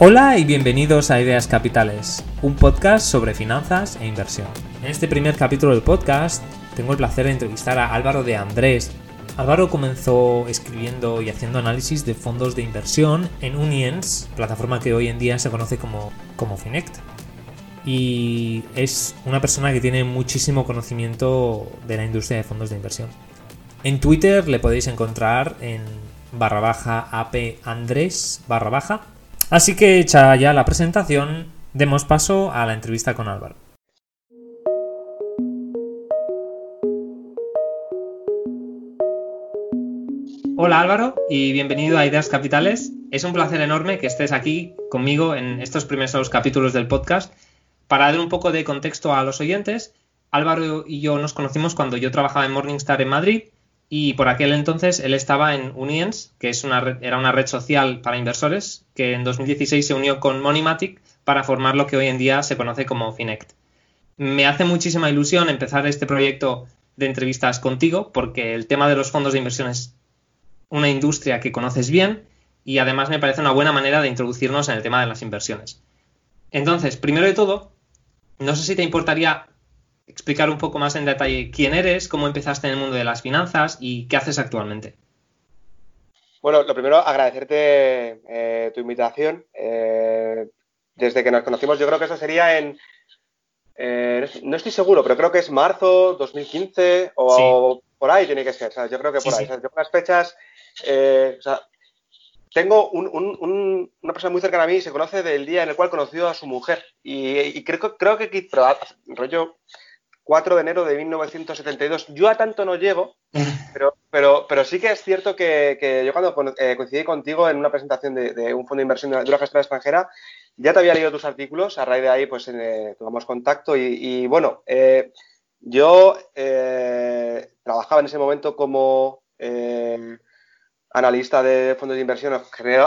Hola y bienvenidos a Ideas Capitales, un podcast sobre finanzas e inversión. En este primer capítulo del podcast tengo el placer de entrevistar a Álvaro de Andrés. Álvaro comenzó escribiendo y haciendo análisis de fondos de inversión en Uniens, plataforma que hoy en día se conoce como, como Finect. Y es una persona que tiene muchísimo conocimiento de la industria de fondos de inversión. En Twitter le podéis encontrar en barra baja ap andrés barra baja Así que hecha ya la presentación, demos paso a la entrevista con Álvaro. Hola Álvaro y bienvenido a Ideas Capitales. Es un placer enorme que estés aquí conmigo en estos primeros capítulos del podcast. Para dar un poco de contexto a los oyentes, Álvaro y yo nos conocimos cuando yo trabajaba en Morningstar en Madrid y por aquel entonces él estaba en Uniens, que es una era una red social para inversores, que en 2016 se unió con Monimatic para formar lo que hoy en día se conoce como Finect. Me hace muchísima ilusión empezar este proyecto de entrevistas contigo, porque el tema de los fondos de inversión es una industria que conoces bien y además me parece una buena manera de introducirnos en el tema de las inversiones. Entonces, primero de todo, no sé si te importaría explicar un poco más en detalle quién eres, cómo empezaste en el mundo de las finanzas y qué haces actualmente. Bueno, lo primero, agradecerte eh, tu invitación. Eh, desde que nos conocimos, yo creo que eso sería en. Eh, no estoy seguro, pero creo que es marzo 2015 o por ahí tiene que ser. yo creo que por ahí. yo por las fechas. tengo una persona muy cercana a mí, se conoce del día en el cual conoció a su mujer. Y, creo, creo que, pero, rollo, 4 de enero de 1972. Yo a tanto no llego, pero, pero, pero sí que es cierto que, yo cuando eh, coincidí contigo en una presentación de, un fondo de inversión de una gestora extranjera, ya te había leído tus artículos, a raíz de ahí pues eh, tomamos contacto y, bueno, eh, yo trabajaba en ese momento como analista de fondos de inversión,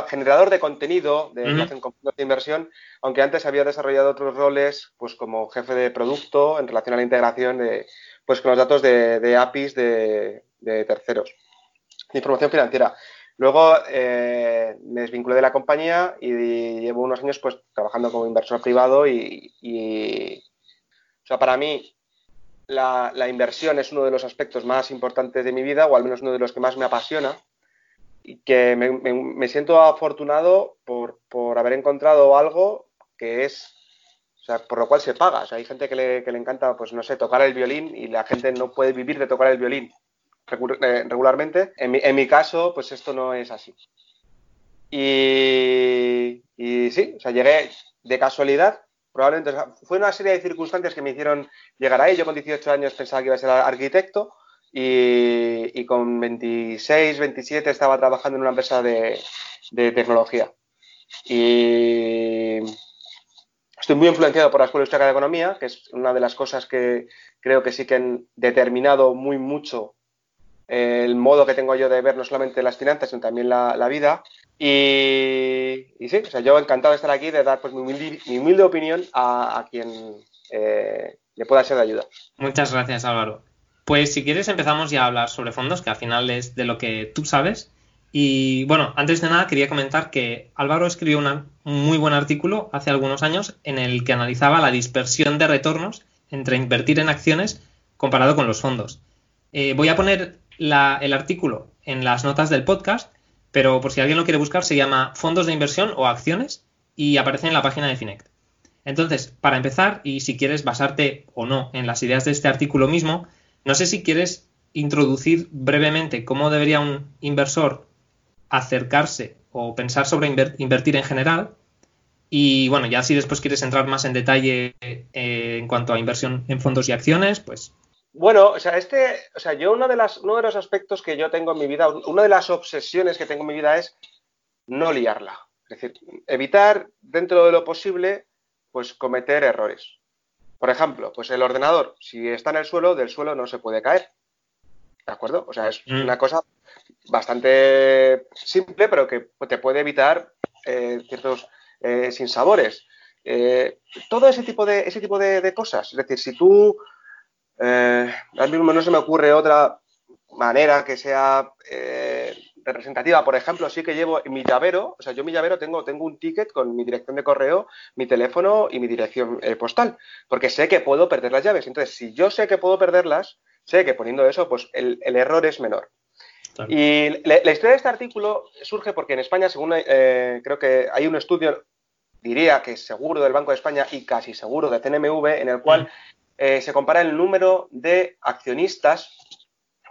generador de contenido de fondos de inversión, aunque antes había desarrollado otros roles, pues como jefe de producto en relación a la integración de, pues con los datos de, APIs de, terceros, de información financiera. Luego eh, me desvinculé de la compañía y llevo unos años pues trabajando como inversor privado y, o sea, para mí la, la inversión es uno de los aspectos más importantes de mi vida, o al menos uno de los que más me apasiona y que me, siento afortunado por, haber encontrado algo que es, o sea, por lo cual se paga. O sea, hay gente que le, que le encanta, pues no sé, tocar el violín y la gente no puede vivir de tocar el violín eh, regularmente. En mi, en mi caso, pues esto no es así. Y, y sí, o sea, llegué de casualidad, probablemente, fue una serie de circunstancias que me hicieron llegar ahí. Yo con 18 años pensaba que iba a ser arquitecto y, con 26, 27 estaba trabajando en una empresa de, tecnología. Y estoy muy influenciado por la Escuela Austríaca de Economía, que es una de las cosas que creo que sí que han determinado muy mucho el modo que tengo yo de ver no solamente las finanzas, sino también la, vida. Y, sí, o sea, yo encantado de estar aquí, de dar pues, mi, humilde, opinión a, quien eh, le pueda ser de ayuda. Muchas gracias, Álvaro. Pues si quieres empezamos ya a hablar sobre fondos, que al final es de lo que tú sabes. Y bueno, antes de nada quería comentar que Álvaro escribió un muy buen artículo hace algunos años en el que analizaba la dispersión de retornos entre invertir en acciones comparado con los fondos. Eh, voy a poner el artículo en las notas del podcast, pero por si alguien lo quiere buscar se llama Fondos de inversión o acciones y aparece en la página de Finect. Entonces, para empezar, y si quieres basarte o no en las ideas de este artículo mismo, no sé si quieres introducir brevemente cómo debería un inversor acercarse o pensar sobre invertir en general. Y bueno, ya si después quieres entrar más en detalle eh, en cuanto a inversión en fondos y acciones, pues. Bueno, o sea, este, o sea, yo uno de, las, uno de los aspectos que yo tengo en mi vida, una de las obsesiones que tengo en mi vida es no liarla. Es decir, evitar dentro de lo posible, pues cometer errores. Por ejemplo, pues el ordenador, si está en el suelo, del suelo no se puede caer. ¿De acuerdo? O sea, es mm. una cosa bastante simple, pero que te puede evitar eh, ciertos eh, sinsabores. Eh, todo ese tipo de ese tipo de, cosas. Es decir, si tú ahora mismo no se me ocurre otra manera que sea representativa, por ejemplo, sí que llevo mi llavero, o sea, yo mi llavero tengo, tengo un ticket con mi dirección de correo, mi teléfono y mi dirección eh, postal, porque sé que puedo perder las llaves. Entonces, si yo sé que puedo perderlas, sé que poniendo eso, pues el, error es menor. Y la, historia de este artículo surge porque en España, según eh, creo que hay un estudio, diría que seguro del Banco de España y casi seguro de CNMV, en el cual eh, se compara el número de accionistas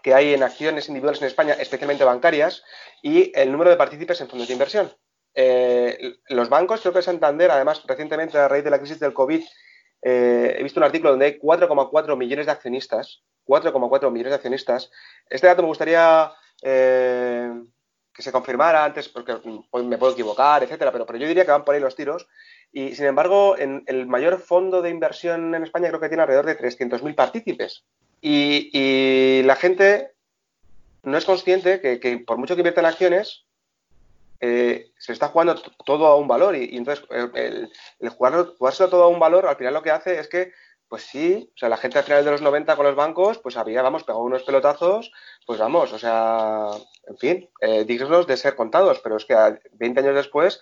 que hay en acciones individuales en España, especialmente bancarias, y el número de partícipes en fondos de inversión. Eh, los bancos, creo que Santander, además, recientemente a raíz de la crisis del COVID, eh, he visto un artículo donde hay 4,4 millones de accionistas. 4,4 millones de accionistas. Este dato me gustaría eh, que se confirmara antes, porque me puedo equivocar, etcétera, pero, yo diría que van por ahí los tiros. Y sin embargo, en el mayor fondo de inversión en España creo que tiene alrededor de 300.000 partícipes. Y, la gente no es consciente que, por mucho que invierta en acciones, eh, se está jugando todo a un valor. Y, entonces, el, el jugar, todo a un valor, al final lo que hace es que, pues sí, o sea, la gente al final de los 90 con los bancos, pues había, vamos, pegado unos pelotazos, pues vamos, o sea, en fin, eh, dignos de ser contados, pero es que 20 años después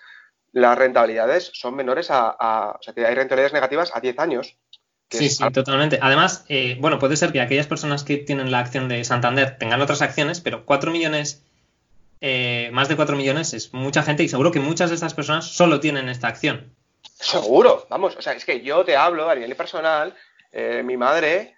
las rentabilidades son menores a, a, o sea, que hay rentabilidades negativas a 10 años. Sí, sí, totalmente. Además, eh, bueno, puede ser que aquellas personas que tienen la acción de Santander tengan otras acciones, pero 4 millones, eh, más de 4 millones es mucha gente y seguro que muchas de estas personas solo tienen esta acción. Seguro, vamos, o sea, es que yo te hablo a nivel personal, eh, mi madre,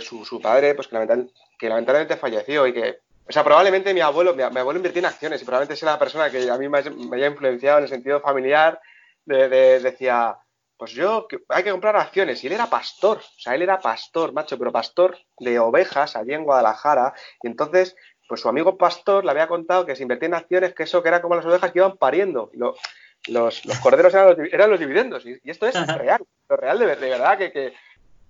su, padre, pues que, lamentablemente falleció y que, o sea, probablemente mi abuelo, mi, abuelo invirtió en acciones y probablemente sea la persona que a mí me, haya influenciado en el sentido familiar, de decía, pues yo, hay que comprar acciones. Y él era pastor, o sea, él era pastor, macho, pero pastor de ovejas allí en Guadalajara. Y entonces, pues su amigo pastor le había contado que se invertía en acciones, que eso que era como las ovejas que iban pariendo. los, corderos eran los, dividendos. Y, esto es real, lo real de, verdad que,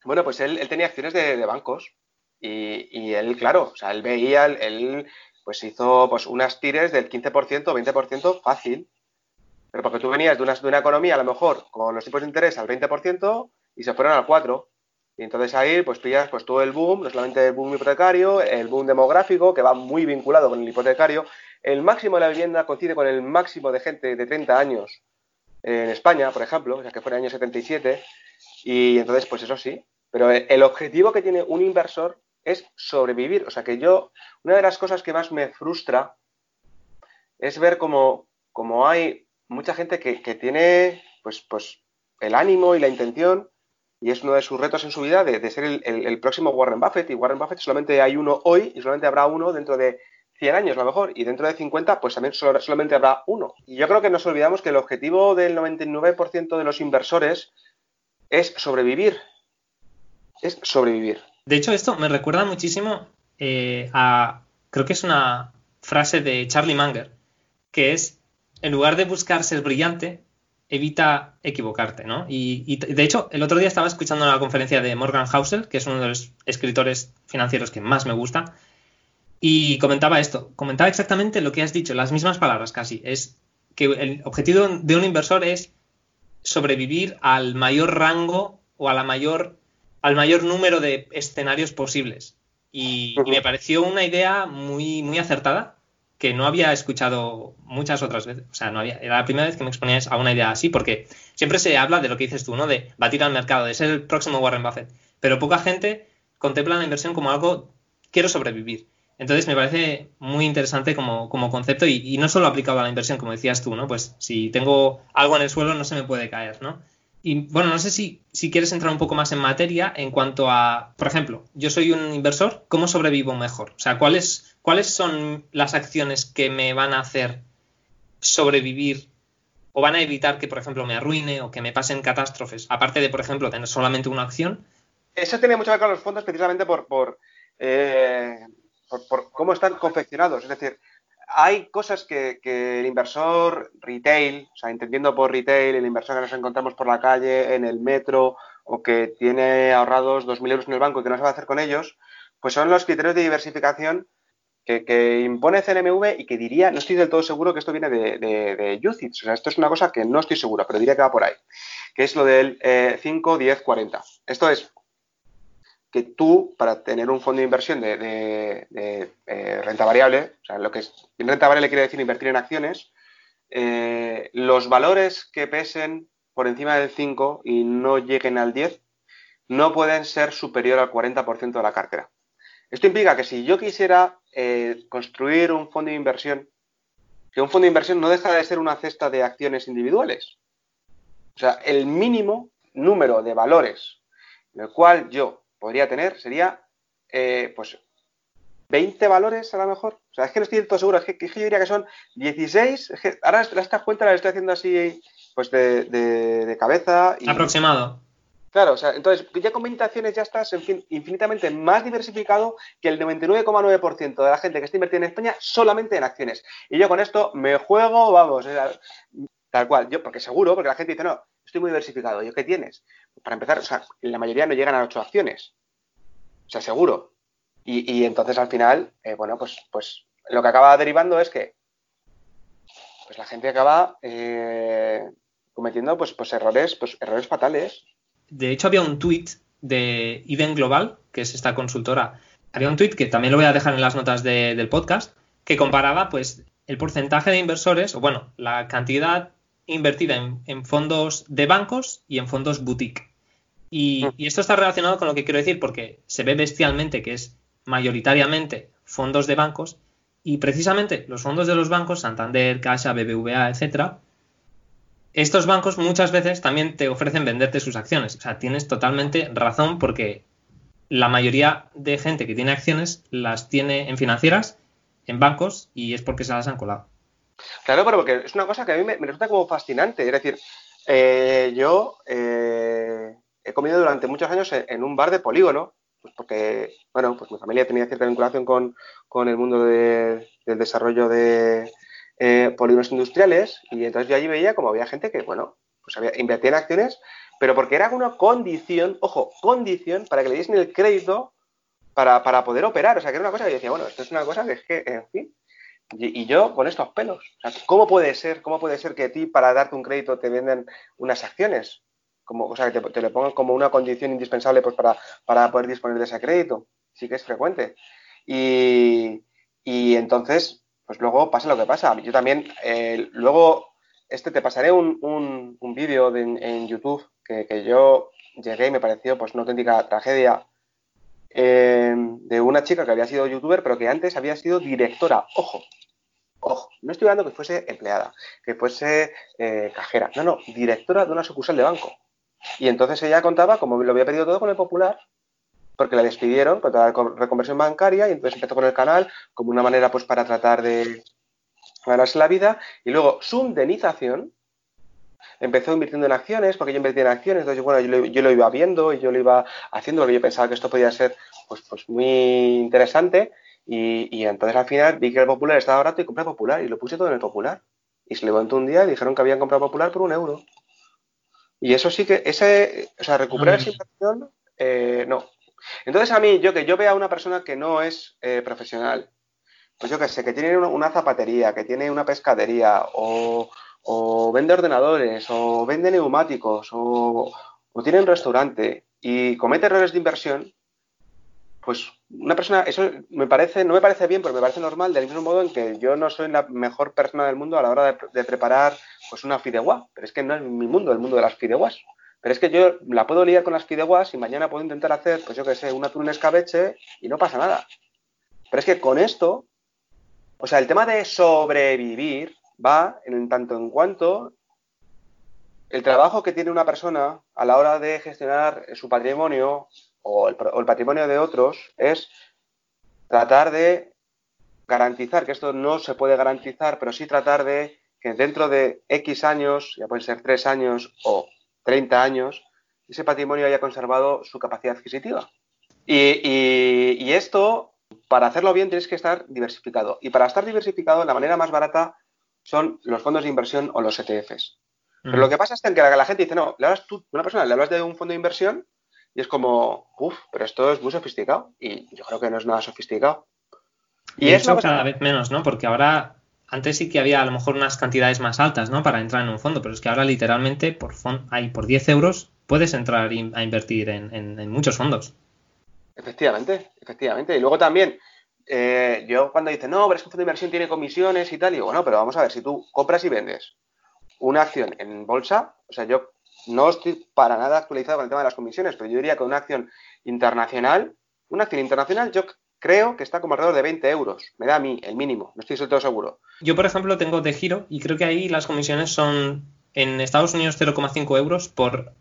Bueno, pues él, tenía acciones de, bancos. Y, él, claro, o sea, él veía, él, pues hizo pues unas tires del 15%, 20% fácil. Pero porque tú venías de una, de una economía, a lo mejor, con los tipos de interés al 20% y se fueron al 4%. Y entonces ahí, pues pillas pues, todo el boom, no solamente el boom hipotecario, el boom demográfico, que va muy vinculado con el hipotecario. El máximo de la vivienda coincide con el máximo de gente de 30 años en España, por ejemplo, o sea, que fue en el año 77. Y entonces, pues eso sí. Pero el objetivo que tiene un inversor es sobrevivir. O sea, que yo, una de las cosas que más me frustra es ver cómo, cómo hay mucha gente que, tiene pues, pues el ánimo y la intención, y es uno de sus retos en su vida, de, ser el, próximo Warren Buffett. Y Warren Buffett solamente hay uno hoy y solamente habrá uno dentro de 100 años, a lo mejor, y dentro de 50, pues también solamente habrá uno. Y yo creo que nos olvidamos que el objetivo del 99% de los inversores es sobrevivir. Es sobrevivir. De hecho, esto me recuerda muchísimo eh, a, creo que es una frase de Charlie Munger, que es en lugar de buscar ser brillante, evita equivocarte, ¿no? Y, de hecho, el otro día estaba escuchando una conferencia de Morgan Housel, que es uno de los escritores financieros que más me gusta, y comentaba esto, comentaba exactamente lo que has dicho, las mismas palabras casi, es que el objetivo de un inversor es sobrevivir al mayor rango o a la mayor, al mayor número de escenarios posibles. Y, y me pareció una idea muy, muy acertada, que no había escuchado muchas otras veces. O sea, no había, era la primera vez que me exponías a una idea así, porque siempre se habla de lo que dices tú, ¿no? De batir al mercado, de ser el próximo Warren Buffett. Pero poca gente contempla la inversión como algo, quiero sobrevivir. Entonces me parece muy interesante como, como concepto y, no solo aplicado a la inversión, como decías tú, ¿no? Pues si tengo algo en el suelo no se me puede caer, ¿no? Y bueno, no sé si, si quieres entrar un poco más en materia en cuanto a, por ejemplo, yo soy un inversor, ¿cómo sobrevivo mejor? O sea, ¿cuál es ¿cuáles son las acciones que me van a hacer sobrevivir o van a evitar que, por ejemplo, me arruine o que me pasen catástrofes? Aparte de, por ejemplo, tener solamente una acción. Eso tiene mucho que ver con los fondos precisamente por, por, eh, cómo están confeccionados. Es decir, hay cosas que, el inversor retail, o sea, entendiendo por retail, el inversor que nos encontramos por la calle, en el metro, o que tiene ahorrados 2.000 euros en el banco y que no sabe hacer con ellos, pues son los criterios de diversificación que, impone CNMV y que diría, no estoy del todo seguro que esto viene de, de, O sea, esto es una cosa que no estoy seguro, pero diría que va por ahí. Que es lo del 5, 10, 40. Esto es, que tú, para tener un fondo de inversión de, eh, renta variable, o sea, lo que es renta variable quiere decir invertir en acciones, eh, los valores que pesen por encima del 5 y no lleguen al 10 no pueden ser superior al 40% de la cartera. Esto implica que si yo quisiera eh, construir un fondo de inversión, que un fondo de inversión no deja de ser una cesta de acciones individuales. O sea, el mínimo número de valores el cual yo podría tener sería, eh, pues, 20 valores a lo mejor. O sea, es que no estoy del todo seguro, es que, yo diría que son 16. ahora estas cuentas las estoy haciendo así, pues, de, cabeza. Y, Aproximado. Claro, o sea, entonces ya con 20 acciones ya estás en infinitamente más diversificado que el 99,9% de la gente que está invertida en España solamente en acciones. Y yo con esto me juego, vamos, tal cual. Yo, porque seguro, porque la gente dice, no, estoy muy diversificado. ¿Yo qué tienes? Para empezar, o sea, la mayoría no llegan a ocho acciones. O sea, seguro. Y, entonces al final, eh, bueno, pues, pues lo que acaba derivando es que pues la gente acaba eh, cometiendo pues, pues errores, pues errores fatales. De hecho, había un tweet de Even Global, que es esta consultora. Había un tweet que también lo voy a dejar en las notas del podcast, que comparaba pues el porcentaje de inversores, o bueno, la cantidad invertida en, fondos de bancos y en fondos boutique. Y, mm. y, esto está relacionado con lo que quiero decir, porque se ve bestialmente que es mayoritariamente fondos de bancos y precisamente los fondos de los bancos, Santander, Caixa, BBVA, etcétera, estos bancos muchas veces también te ofrecen venderte sus acciones. O sea, tienes totalmente razón porque la mayoría de gente que tiene acciones las tiene en financieras, en bancos y es porque se las han colado. Claro, pero porque es una cosa que a mí me, resulta como fascinante. Es decir, eh, yo eh, he comido durante muchos años en, un bar de polígono, pues porque, bueno, pues mi familia tenía cierta vinculación con, el mundo del desarrollo de eh, polígonos industriales y entonces yo allí veía como había gente que, bueno, pues había, invertía en acciones, pero porque era una condición, ojo, condición para que le diesen el crédito para, para poder operar. O sea, que era una cosa que yo decía, bueno, esto es una cosa que es que, en fin, y, yo con estos pelos. ¿Cómo puede ser? ¿Cómo puede ser que a ti para darte un crédito te venden unas acciones? Como, o sea, que te, te le pongan como una condición indispensable pues, para, para, poder disponer de ese crédito. Sí que es frecuente. Y, y entonces, pues luego pasa lo que pasa. Yo también, eh, luego, este te pasaré un, un, vídeo en YouTube que, que, yo llegué y me pareció pues una auténtica tragedia eh, de una chica que había sido youtuber, pero que antes había sido directora. Ojo, ojo, no estoy hablando que fuese empleada, que fuese eh, cajera, no, no, directora de una sucursal de banco. Y entonces ella contaba como lo había pedido todo con el popular, porque la despidieron con toda la reconversión bancaria y entonces empezó con el canal como una manera pues para tratar de ganarse la vida y luego su indemnización empezó invirtiendo en acciones, porque yo invertí en acciones, entonces bueno, yo lo, iba viendo y yo lo iba haciendo porque yo pensaba que esto podía ser pues, pues muy interesante y, entonces al final vi que el Popular estaba barato y compré Popular y lo puse todo en el Popular. Y se levantó un día y dijeron que habían comprado Popular por un euro. Y eso sí que, ese, o sea, recuperar esa inversión, eh, no. Entonces a mí, yo que yo vea a una persona que no es eh, profesional, pues yo que sé, que tiene una zapatería, que tiene una pescadería o, vende ordenadores, o vende neumáticos, o, tiene un restaurante y comete errores de inversión, pues una persona, eso me parece, no me parece bien, pero me parece normal, del mismo modo en que yo no soy la mejor persona del mundo a la hora de, preparar pues una fideuá, pero es que no es mi mundo, el mundo de las fideuás. Pero es que yo la puedo liar con las fideuás y mañana puedo intentar hacer, pues yo que sé, un atún escabeche y no pasa nada. Pero es que con esto, o sea, el tema de sobrevivir va en tanto en cuanto el trabajo que tiene una persona a la hora de gestionar su patrimonio o el, patrimonio de otros es tratar de garantizar, que esto no se puede garantizar, pero sí tratar de que dentro de X años, ya pueden ser 3 años o 30 años, ese patrimonio haya conservado su capacidad adquisitiva. y, esto, para hacerlo bien, tienes que estar diversificado. Y para estar diversificado, la manera más barata son los fondos de inversión o los ETFs. Pero lo que pasa es que la, gente dice, no, le hablas tú, una persona le hablas de un fondo de inversión y es como, uff, pero esto es muy sofisticado. Y yo creo que no es nada sofisticado. Y, eso cada vez menos, ¿no? Porque ahora, antes sí que había a lo mejor unas cantidades más altas, ¿no? Para entrar en un fondo, pero es que ahora literalmente por, hay, por 10 euros puedes entrar a invertir en, muchos fondos. Efectivamente, efectivamente. Y luego también, eh, yo cuando dice, no, pero es que un fondo de inversión tiene comisiones y tal, y digo, bueno, pero vamos a ver, si tú compras y vendes una acción en bolsa, o sea, yo no estoy para nada actualizado con el tema de las comisiones, pero yo diría que una acción internacional, una acción internacional, yo creo que está como alrededor de 20 euros. Me da a mí el mínimo, no estoy del todo seguro. Yo, por ejemplo, tengo de giro y creo que ahí las comisiones son en Estados Unidos 0,5 euros por,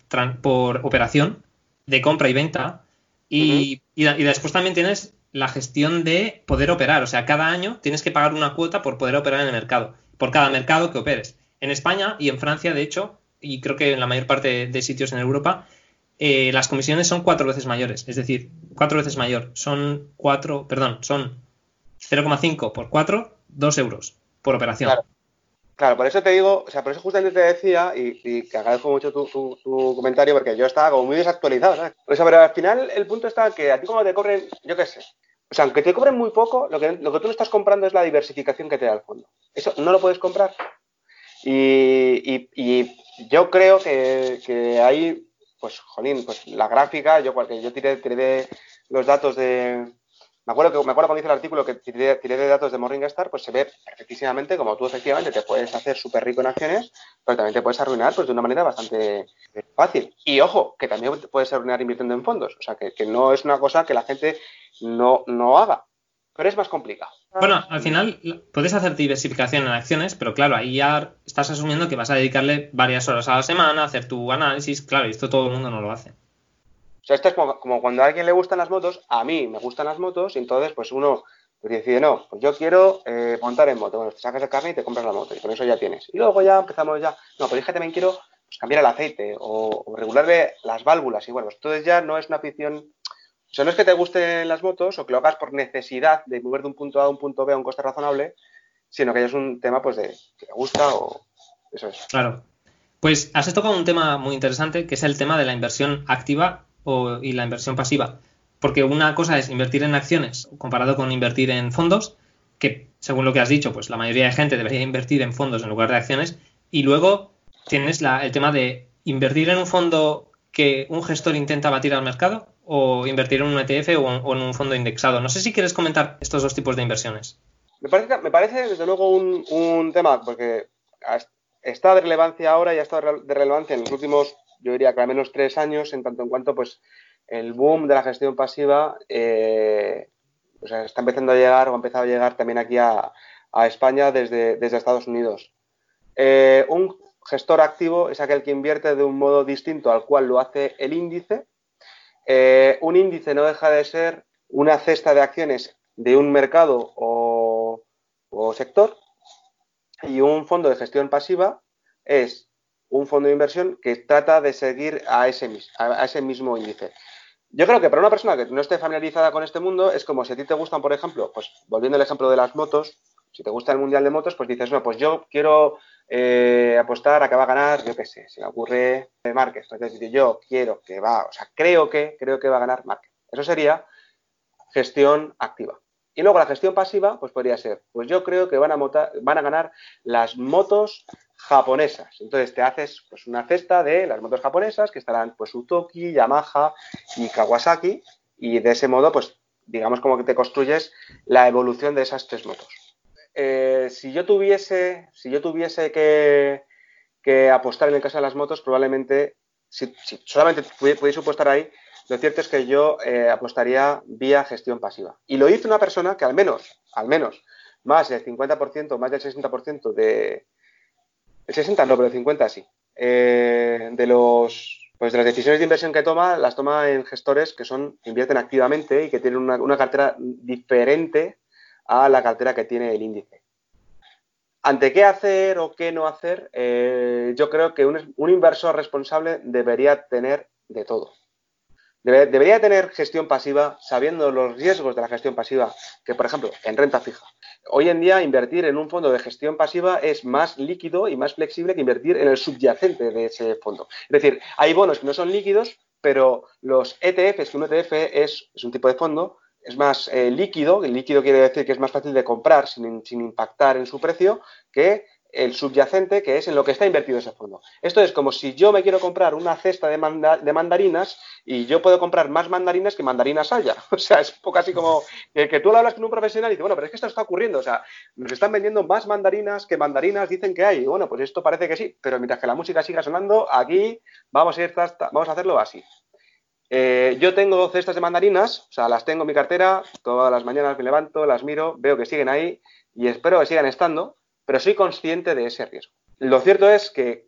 por operación de compra y venta. Y, y, después también tienes la gestión de poder operar. O sea, cada año tienes que pagar una cuota por poder operar en el mercado, por cada mercado que operes. En España y en Francia, de hecho, y creo que en la mayor parte de sitios en Europa, eh, las comisiones son cuatro veces mayores. Es decir, cuatro veces mayor. Son cuatro, perdón, son 0,5 por 4, 2 euros por operación. Claro. Claro, por eso te digo, o sea, por eso justamente te decía, y, que agradezco mucho tu, comentario, porque yo estaba como muy desactualizado, ¿sabes? O sea, pero al final el punto está que a ti como te cobren, yo qué sé, o sea, aunque te cobren muy poco, lo que, lo que tú no estás comprando es la diversificación que te da el fondo. Eso no lo puedes comprar. Y, yo creo que, que hay, pues, jolín, pues la gráfica, yo, yo tiré, tiré los datos de, me acuerdo, que, me acuerdo cuando hice el artículo que tiré, de datos de Morningstar, pues se ve perfectísimamente como tú efectivamente te puedes hacer súper rico en acciones, pero también te puedes arruinar pues, de una manera bastante fácil. Y ojo, que también te puedes arruinar invirtiendo en fondos. O sea, que, no es una cosa que la gente no, no haga, pero es más complicado. Bueno, al final puedes hacer diversificación en acciones, pero claro, ahí ya estás asumiendo que vas a dedicarle varias horas a la semana a hacer tu análisis. Claro, y esto todo el mundo no lo hace. O sea, esto es como, cuando a alguien le gustan las motos, a mí me gustan las motos, y entonces pues uno pues, decide, no, pues yo quiero eh, montar en moto. Bueno, te sacas el carne y te compras la moto, y con eso ya tienes. Y luego ya empezamos ya, no, pero es que también quiero pues, cambiar el aceite o, regularle las válvulas. Y bueno, pues entonces ya no es una afición, o sea, no es que te gusten las motos o que lo hagas por necesidad de mover de un punto A a un punto B a un coste razonable, sino que es un tema pues de que te gusta o eso es. Claro. Pues has tocado un tema muy interesante, que es el tema de la inversión activa y la inversión pasiva. Porque una cosa es invertir en acciones comparado con invertir en fondos, que según lo que has dicho, pues la mayoría de gente debería invertir en fondos en lugar de acciones. Y luego tienes el tema de invertir en un fondo que un gestor intenta batir al mercado o invertir en un ETF o, en un fondo indexado. No sé si quieres comentar estos dos tipos de inversiones. Me parece, me parece desde luego un, un tema porque está de relevancia ahora y ha estado de relevancia en los últimos yo diría que al menos tres años, en tanto en cuanto pues el boom de la gestión pasiva eh, está empezando a llegar o ha empezado a llegar también aquí a, España desde, desde, Estados Unidos. Eh, un gestor activo es aquel que invierte de un modo distinto al cual lo hace el índice. Eh, un índice no deja de ser una cesta de acciones de un mercado o, sector y un fondo de gestión pasiva es un fondo de inversión que trata de seguir a ese, a ese mismo índice. Yo creo que para una persona que no esté familiarizada con este mundo es como si a ti te gustan, por ejemplo, pues volviendo al ejemplo de las motos, si te gusta el mundial de motos, pues dices, no, pues yo quiero eh, apostar a que va a ganar, yo qué sé, si me ocurre Márquez. Entonces, yo quiero que va, o sea, creo que, creo que va a ganar Márquez. Eso sería gestión activa. Y luego la gestión pasiva, pues podría ser, pues yo creo que van a, van a ganar las motos japonesas. Entonces te haces pues una cesta de las motos japonesas que estarán pues Utoki, Yamaha y Kawasaki y de ese modo pues digamos como que te construyes la evolución de esas tres motos. Eh, si yo tuviese, si yo tuviese que, apostar en el caso de las motos, probablemente, si, solamente pudiese apostar ahí, lo cierto es que yo eh, apostaría vía gestión pasiva. Y lo hizo una persona que al menos, al menos, más del 50%, más del 60% de, el 60 no, pero el 50 sí. Eh, de los pues de las decisiones de inversión que toma, las toma en gestores que son invierten activamente y que tienen una, cartera diferente a la cartera que tiene el índice. Ante qué hacer o qué no hacer, eh, yo creo que un, un, inversor responsable debería tener de todo. debería tener gestión pasiva sabiendo los riesgos de la gestión pasiva, que por ejemplo en renta fija hoy en día invertir en un fondo de gestión pasiva es más líquido y más flexible que invertir en el subyacente de ese fondo. Es decir, hay bonos que no son líquidos, pero los ETFs, que un ETF es, un tipo de fondo, es más eh, líquido, el líquido quiere decir que es más fácil de comprar sin, impactar en su precio, que el subyacente, que es en lo que está invertido ese fondo. Esto es como si yo me quiero comprar una cesta de, mandarinas y yo puedo comprar más mandarinas que mandarinas haya. O sea, es poco así como que, tú lo hablas con un profesional y dices, bueno, pero es que esto está ocurriendo. O sea, nos están vendiendo más mandarinas que mandarinas dicen que hay. Y bueno, pues esto parece que sí, pero mientras que la música siga sonando, aquí vamos a, ir, vamos a hacerlo así. Eh, yo tengo cestas de mandarinas, o sea, las tengo en mi cartera, todas las mañanas me levanto, las miro, veo que siguen ahí y espero que sigan estando pero soy consciente de ese riesgo. Lo cierto es que,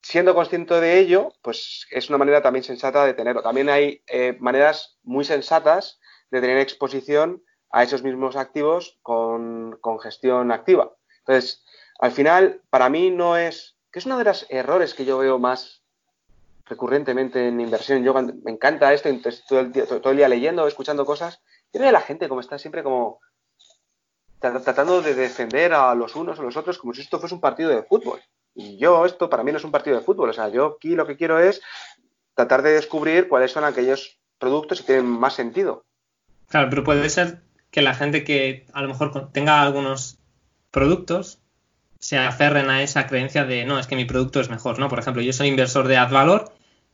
siendo consciente de ello, pues es una manera también sensata de tenerlo. También hay eh, maneras muy sensatas de tener exposición a esos mismos activos con, gestión activa. Entonces, al final, para mí no es, que es uno de los errores que yo veo más recurrentemente en inversión. Yo me encanta esto, todo el, día, todo el día leyendo, escuchando cosas, y veo a la gente como está siempre como tratando de defender a los unos o los otros como si esto fuese un partido de fútbol. Y yo, esto para mí no es un partido de fútbol. O sea, yo aquí lo que quiero es tratar de descubrir cuáles son aquellos productos que tienen más sentido. Claro, pero puede ser que la gente que a lo mejor tenga algunos productos se aferren a esa creencia de no, es que mi producto es mejor, ¿no? Por ejemplo, yo soy inversor de AdValor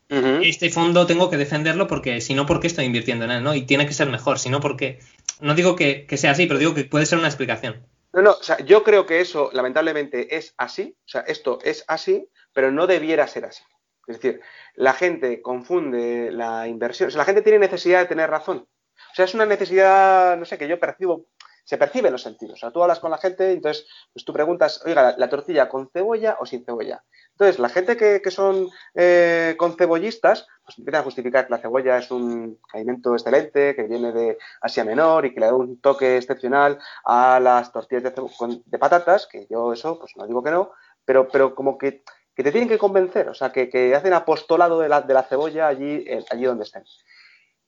este fondo tengo que defenderlo porque si no, ¿por qué estoy invirtiendo en él? ¿no? Y tiene que ser mejor, si no, porque. No digo que, sea así, pero digo que puede ser una explicación. No, no, o sea, yo creo que eso lamentablemente es así, o sea, esto es así, pero no debiera ser así. Es decir, la gente confunde la inversión, o sea, la gente tiene necesidad de tener razón. O sea, es una necesidad, no sé, que yo percibo, se percibe en los sentidos. O sea, tú hablas con la gente, entonces pues tú preguntas, oiga, ¿la tortilla con cebolla o sin cebolla? Entonces, la gente que, son eh, concebollistas, pues empiezan a justificar que la cebolla es un alimento excelente, que viene de Asia Menor y que le da un toque excepcional a las tortillas de, patatas, que yo eso, pues no digo que no, pero, pero como que, te tienen que convencer, o sea, que, hacen apostolado de la, de la cebolla allí, eh, allí donde estén.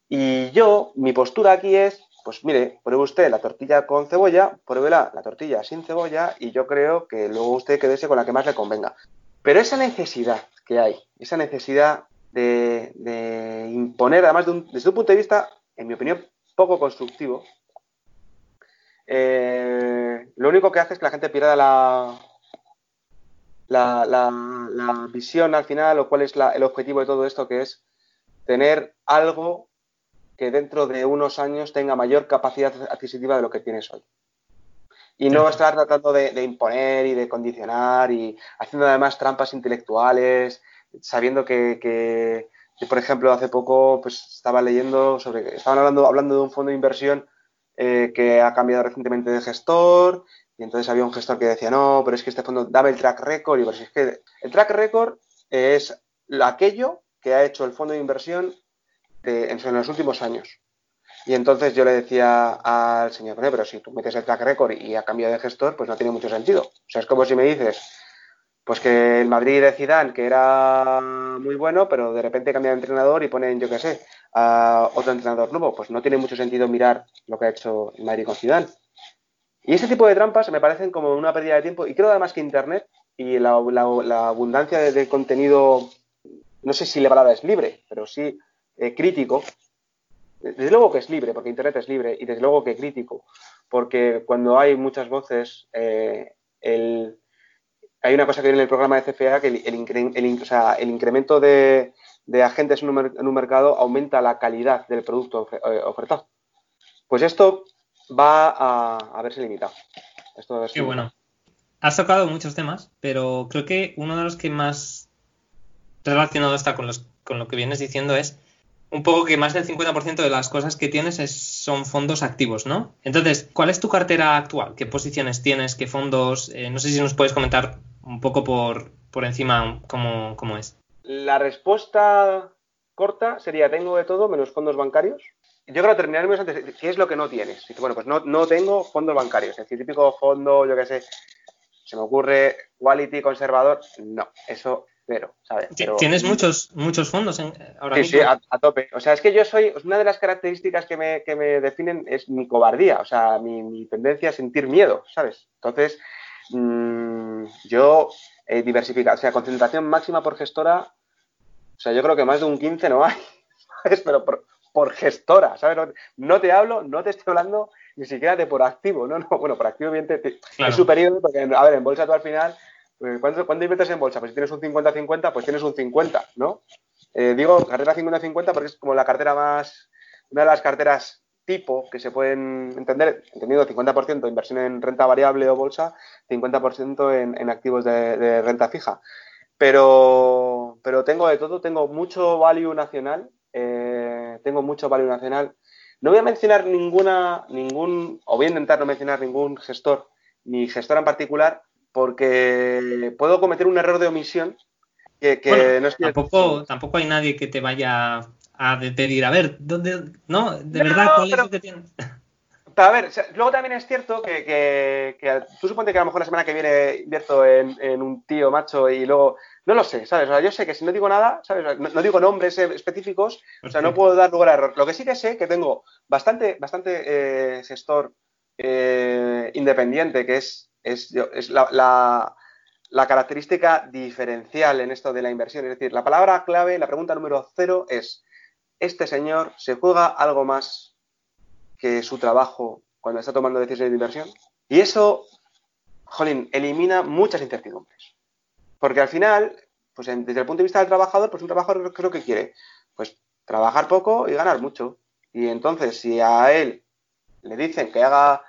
Y yo, mi postura aquí es, pues mire, pruebe usted la tortilla con cebolla, pruébela la tortilla sin cebolla y yo creo que luego usted quedese con la que más le convenga. Pero esa necesidad que hay, esa necesidad de, imponer, además desde un punto de vista, en mi opinión, poco constructivo, eh, lo único que hace es que la gente pierda la, la, visión al final o cuál es el objetivo de todo esto, que es tener algo que dentro de unos años tenga mayor capacidad adquisitiva de lo que tienes hoy. Y no estar tratando de, imponer y de condicionar y haciendo además trampas intelectuales, sabiendo que, por ejemplo, hace poco pues estaba leyendo sobre, estaban hablando, hablando de un fondo de inversión eh, que ha cambiado recientemente de gestor y entonces había un gestor que decía, no, pero es que este fondo daba el track record y pues es que el track record es aquello que ha hecho el fondo de inversión en los últimos años. Y entonces yo le decía al señor, pero si tú metes el track record y a cambio de gestor, pues no tiene mucho sentido. O sea, es como si me dices, pues que el Madrid de Zidane, que era muy bueno, pero de repente cambia de entrenador y ponen, yo qué sé, a otro entrenador nuevo. Pues no tiene mucho sentido mirar lo que ha hecho el Madrid con Zidane. Y ese tipo de trampas me parecen como una pérdida de tiempo. Y creo además que Internet y la, abundancia de, contenido, no sé si la palabra es libre, pero sí eh, crítico, desde luego que es libre, porque Internet es libre, y desde luego que crítico, porque cuando hay muchas voces, eh, hay una cosa que viene en el programa de CFA, que el, incremento de, agentes en un, mercado aumenta la calidad del producto eh, ofertado. Pues esto va a, verse limitado. Esto Qué bueno. Has tocado muchos temas, pero creo que uno de los que más relacionado está con, con lo que vienes diciendo es un poco que más del 50% de las cosas que tienes son fondos activos, ¿no? Entonces, ¿cuál es tu cartera actual? ¿Qué posiciones tienes? ¿Qué fondos? Eh, no sé si nos puedes comentar un poco por, por encima cómo, cómo, es. La respuesta corta sería, tengo de todo menos fondos bancarios. Yo creo que terminaremos antes, ¿qué es lo que no tienes? bueno, pues no, no tengo fondos bancarios. Es decir, típico fondo, yo qué sé, se me ocurre quality conservador. No, eso Tienes muchos, muchos fondos en, ahora sí, Sí, a, tope. O sea, es que yo soy, una de las características que me, que me definen es mi cobardía, o sea, mi, tendencia a sentir miedo, ¿sabes? Entonces, mm, yo he diversificado, o sea, concentración máxima por gestora, o sea, yo creo que más de un 15 no hay, ¿sabes? Pero por, gestora, ¿sabes? No, te hablo, no te estoy hablando ni siquiera de por activo, ¿no? no bueno, por activo, evidentemente, es superior, porque, a ver, en bolsa tú al final, ¿cuánto, ¿cuánto, inviertes en bolsa? Pues si tienes un 50-50, pues tienes un 50, ¿no? Eh, digo cartera 50-50 porque es como la cartera más, una de las carteras tipo que se pueden entender, entendido 50% de inversión en renta variable o bolsa, 50% en, en activos de, renta fija. Pero, pero tengo de todo, tengo mucho value nacional, eh, tengo mucho value nacional. No voy a mencionar ninguna, ningún, o voy a intentar no mencionar ningún gestor, ni gestora en particular, porque puedo cometer un error de omisión que, no tampoco, tampoco hay nadie que te vaya a pedir, a ver, ¿dónde, no? De verdad, ¿cuál es lo que tienes? a ver, luego también es cierto que, que, tú suponte que a lo mejor la semana que viene invierto en, un tío macho y luego, no lo sé, ¿sabes? O sea, yo sé que si no digo nada, ¿sabes? No, digo nombres específicos, o sea, no puedo dar lugar a error. Lo que sí que sé que tengo bastante, bastante eh, gestor eh, independiente, que es, es, la, la característica diferencial en esto de la inversión. Es decir, la palabra clave, la pregunta número cero es, ¿este señor se juega algo más que su trabajo cuando está tomando decisiones de inversión? Y eso, jolín, elimina muchas incertidumbres. Porque al final, pues desde el punto de vista del trabajador, pues un trabajador creo que quiere, pues trabajar poco y ganar mucho. Y entonces, si a él le dicen que haga,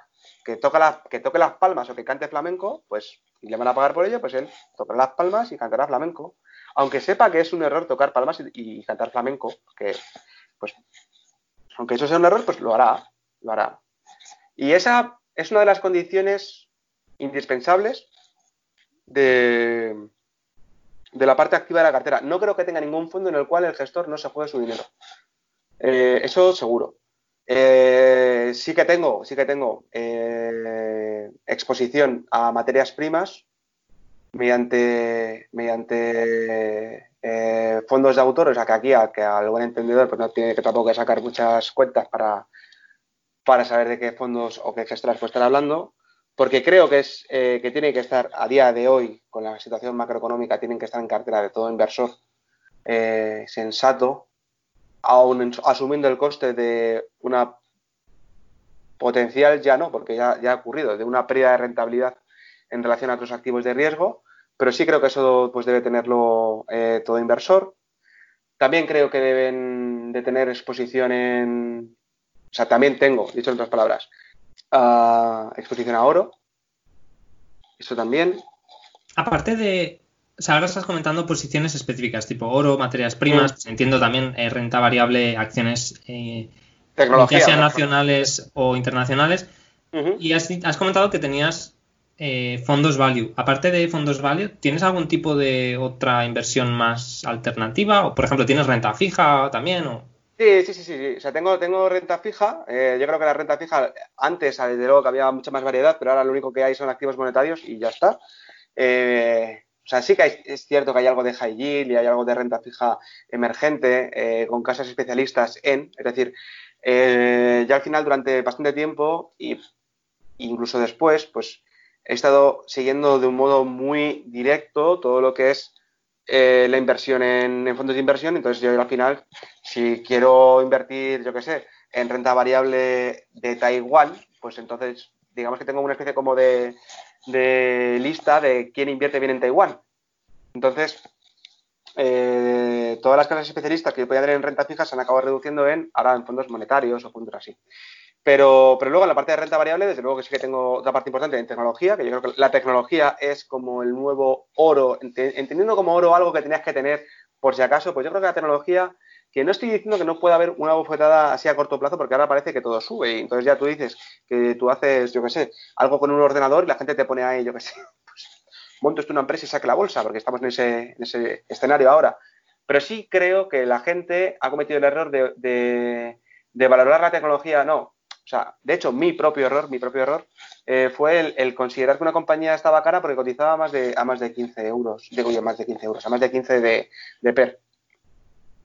que, toca que toque las palmas o que cante flamenco, pues y le van a pagar por ello, pues él tocará las palmas y cantará flamenco. Aunque sepa que es un error tocar palmas y, cantar flamenco, que pues aunque eso sea un error, pues lo hará, lo hará. Y esa es una de las condiciones indispensables de, de la parte activa de la cartera. No creo que tenga ningún fondo en el cual el gestor no se juegue su dinero. Eh, eso seguro. Eh, sí que tengo, sí que tengo eh, exposición a materias primas mediante, eh, fondos de autor, o sea que aquí a, que al buen entendedor pues no tiene que tampoco sacar muchas cuentas para, para saber de qué fondos o qué gestoras puede estar hablando, porque creo que es que tiene que estar a día de hoy con la situación macroeconómica, tienen que estar en cartera de todo inversor sensato aún asumiendo el coste de una potencial, ya no, porque ya, ha ocurrido, de una pérdida de rentabilidad en relación a otros activos de riesgo, pero sí creo que eso pues, debe tenerlo eh, todo inversor. También creo que deben de tener exposición en, o sea, también tengo, dicho en otras palabras, exposición a oro. Eso también. Aparte de, o sea, ahora estás comentando posiciones específicas, tipo oro, materias primas, pues entiendo también eh, renta variable, acciones, eh, ya sean nacionales o internacionales. Y has, comentado que tenías eh, fondos value. Aparte de fondos value, ¿tienes algún tipo de otra inversión más alternativa? O, por ejemplo, ¿tienes renta fija también? O... Sí, sí, sí, sí, O sea, tengo, tengo renta fija. yo creo que la renta fija, antes, desde luego que había mucha más variedad, pero ahora lo único que hay son activos monetarios y ya está. Eh, o sea, sí que es cierto que hay algo de high yield y hay algo de renta fija emergente eh, con casas especialistas en, es decir, eh, ya al final durante bastante tiempo y incluso después, pues he estado siguiendo de un modo muy directo todo lo que es eh, la inversión en, fondos de inversión. Entonces yo al final, si quiero invertir, yo qué sé, en renta variable de Taiwán, pues entonces digamos que tengo una especie como de lista de quién invierte bien en Taiwán. Entonces, eh, todas las casas especialistas que podían tener en renta fija se han acabado reduciendo en ahora en fondos monetarios o puntos así. Pero, pero luego en la parte de renta variable, desde luego que sí que tengo otra parte importante en tecnología, que yo creo que la tecnología es como el nuevo oro, entendiendo como oro algo que tenías que tener por si acaso, pues yo creo que la tecnología que no estoy diciendo que no pueda haber una bofetada así a corto plazo, porque ahora parece que todo sube. Y entonces ya tú dices que tú haces, yo qué sé, algo con un ordenador y la gente te pone ahí, yo qué sé, pues montes tú una empresa y saque la bolsa, porque estamos en ese, en ese escenario ahora. Pero sí creo que la gente ha cometido el error de, valorar la tecnología, no. O sea, de hecho, mi propio error, mi propio error, eh, fue el, considerar que una compañía estaba cara porque cotizaba más de, a más de 15 euros. Digo yo, más de 15 euros, a más de 15 de, de PER.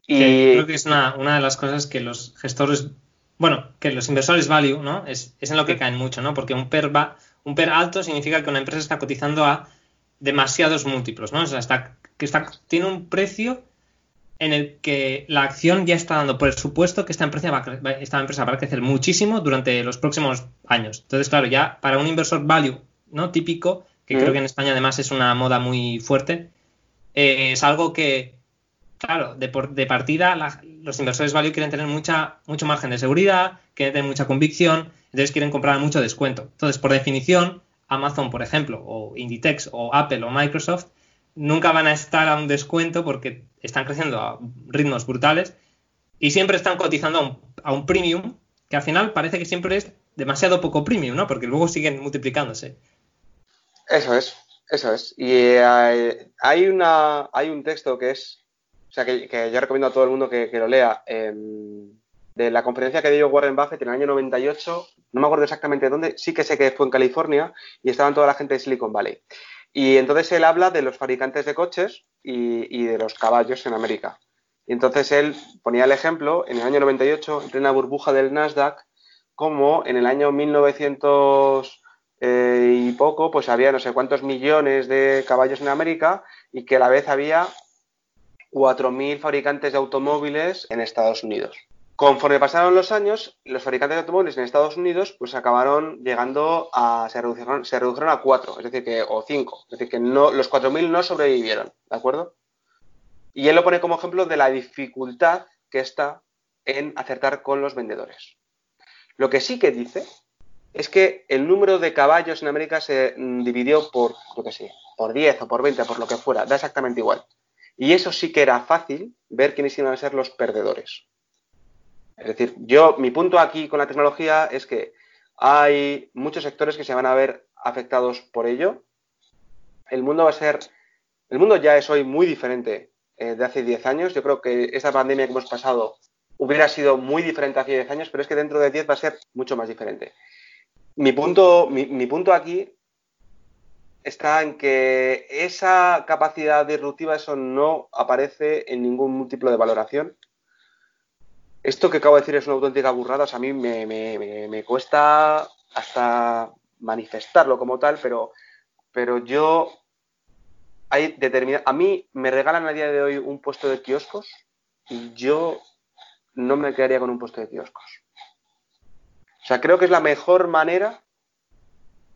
Y... creo que es una, de las cosas que los gestores, bueno, que los inversores value, ¿no? Es, en lo que caen mucho, ¿no? Porque un PER, va, un PER alto significa que una empresa está cotizando a demasiados múltiplos, ¿no? O sea, está, que está, tiene un precio en el que la acción ya está dando por supuesto que esta empresa va, a, esta empresa va a crecer muchísimo durante los próximos años. Entonces, claro, ya para un inversor value no típico, que creo que en España además es una moda muy fuerte, eh, es algo que, claro, de, partida los inversores value quieren tener mucha, mucho margen de seguridad, quieren tener mucha convicción, entonces quieren comprar mucho descuento. Entonces, por definición, Amazon, por ejemplo, o Inditex, o Apple, o Microsoft, nunca van a estar a un descuento porque están creciendo a ritmos brutales y siempre están cotizando a un, premium que al final parece que siempre es demasiado poco premium, ¿no? Porque luego siguen multiplicándose. Eso es, eso es. Y eh, hay, una, hay un texto que es, o sea, que, yo recomiendo a todo el mundo que, lo lea, em, de la conferencia que dio Warren Buffett en el año 98, no me acuerdo exactamente dónde, sí que sé que fue en California y estaban toda la gente de Silicon Valley. Y entonces él habla de los fabricantes de coches y, de los caballos en América. Y entonces él ponía el ejemplo en el año 98, en plena burbuja del Nasdaq, como en el año 1900 eh, y poco, pues había no sé cuántos millones de caballos en América y que a la vez había 4.000 fabricantes de automóviles en Estados Unidos. Conforme pasaron los años, los fabricantes de automóviles en Estados Unidos pues acabaron llegando a se redujeron, se redujeron a cuatro, es decir que o cinco, es decir que no los 4000 no sobrevivieron, ¿de acuerdo? Y él lo pone como ejemplo de la dificultad que está en acertar con los vendedores. Lo que sí que dice es que el número de caballos en América se mm, dividió por, lo que sé, por 10 o por 20, por lo que fuera, da exactamente igual. Y eso sí que era fácil ver quiénes iban a ser los perdedores. Es decir, yo, mi punto aquí con la tecnología es que hay muchos sectores que se van a ver afectados por ello. El mundo va a ser, el mundo ya es hoy muy diferente eh, de hace 10 años. Yo creo que esta pandemia que hemos pasado hubiera sido muy diferente hace 10 años, pero es que dentro de 10 va a ser mucho más diferente. Mi punto, mi punto aquí está en que esa capacidad disruptiva, eso no aparece en ningún múltiplo de valoración. Esto que acabo de decir es una auténtica burrada, o sea, a mí me, cuesta hasta manifestarlo como tal, pero, pero yo hay a mí me regalan a día de hoy un puesto de kioscos y yo no me quedaría con un puesto de kioscos. O sea, creo que es la mejor manera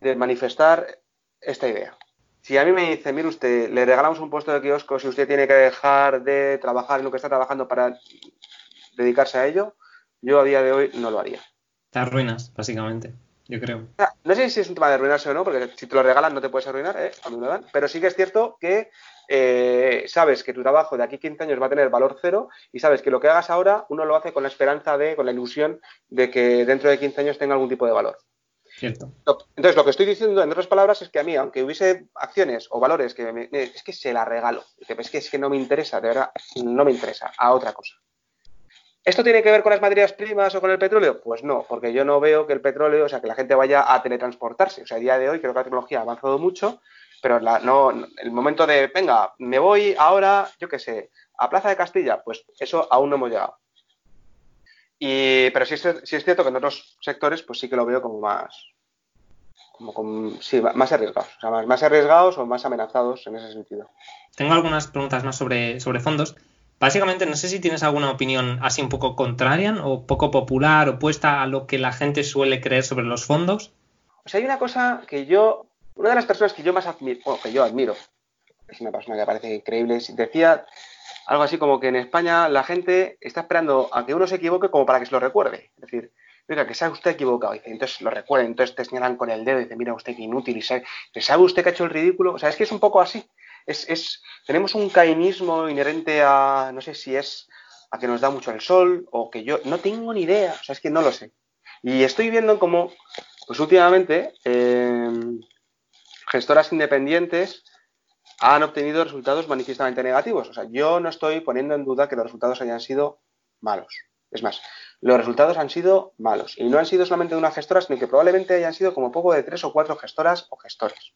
de manifestar esta idea. Si a mí me dice, mire usted, le regalamos un puesto de kioscos y usted tiene que dejar de trabajar en lo que está trabajando para dedicarse a ello, yo a día de hoy no lo haría. Te arruinas, básicamente, yo creo. No sé si es un tema de arruinarse o no, porque si te lo regalan no te puedes arruinar, ¿eh? a mí me dan, pero sí que es cierto que eh, sabes que tu trabajo de aquí 15 años va a tener valor cero y sabes que lo que hagas ahora uno lo hace con la esperanza de, con la ilusión de que dentro de 15 años tenga algún tipo de valor. Cierto. Entonces, lo que estoy diciendo, en otras palabras, es que a mí, aunque hubiese acciones o valores que es que se la regalo, es que, es que no me interesa, de verdad, no me interesa, a otra cosa. ¿Esto tiene que ver con las materias primas o con el petróleo? Pues no, porque yo no veo que el petróleo, o sea, que la gente vaya a teletransportarse. O sea, a día de hoy creo que la tecnología ha avanzado mucho, pero no, el momento de, venga, me voy ahora, yo qué sé, a Plaza de Castilla, pues eso aún no hemos llegado. Y, pero sí es, es cierto que en otros sectores, pues sí que lo veo como más, como sí, más arriesgados, o sea, más, más, arriesgados o más amenazados en ese sentido. Tengo algunas preguntas más sobre, sobre fondos. Básicamente, no sé si tienes alguna opinión así un poco contraria o poco popular, opuesta a lo que la gente suele creer sobre los fondos. O sea, hay una cosa que yo, una de las personas que yo más admiro, o que yo admiro, es una persona que me parece increíble, decía algo así como que en España la gente está esperando a que uno se equivoque como para que se lo recuerde. Es decir, oiga, que sabe usted equivocado. Dice, entonces lo recuerden, entonces te señalan con el dedo y dice, mira usted qué inútil, y sabe, ¿sabe usted que ha hecho el ridículo? O sea, es que es un poco así es, tenemos un cainismo inherente a, no sé si es a que nos da mucho el sol o que yo no tengo ni idea, o sea, es que no lo sé. Y estoy viendo como, pues últimamente, em, gestoras independientes han obtenido resultados manifiestamente negativos. O sea, yo no estoy poniendo en duda que los resultados hayan sido malos. Es más, los resultados han sido malos. Y no han sido solamente de una gestora, sino que probablemente hayan sido como poco de tres o cuatro gestoras o gestores.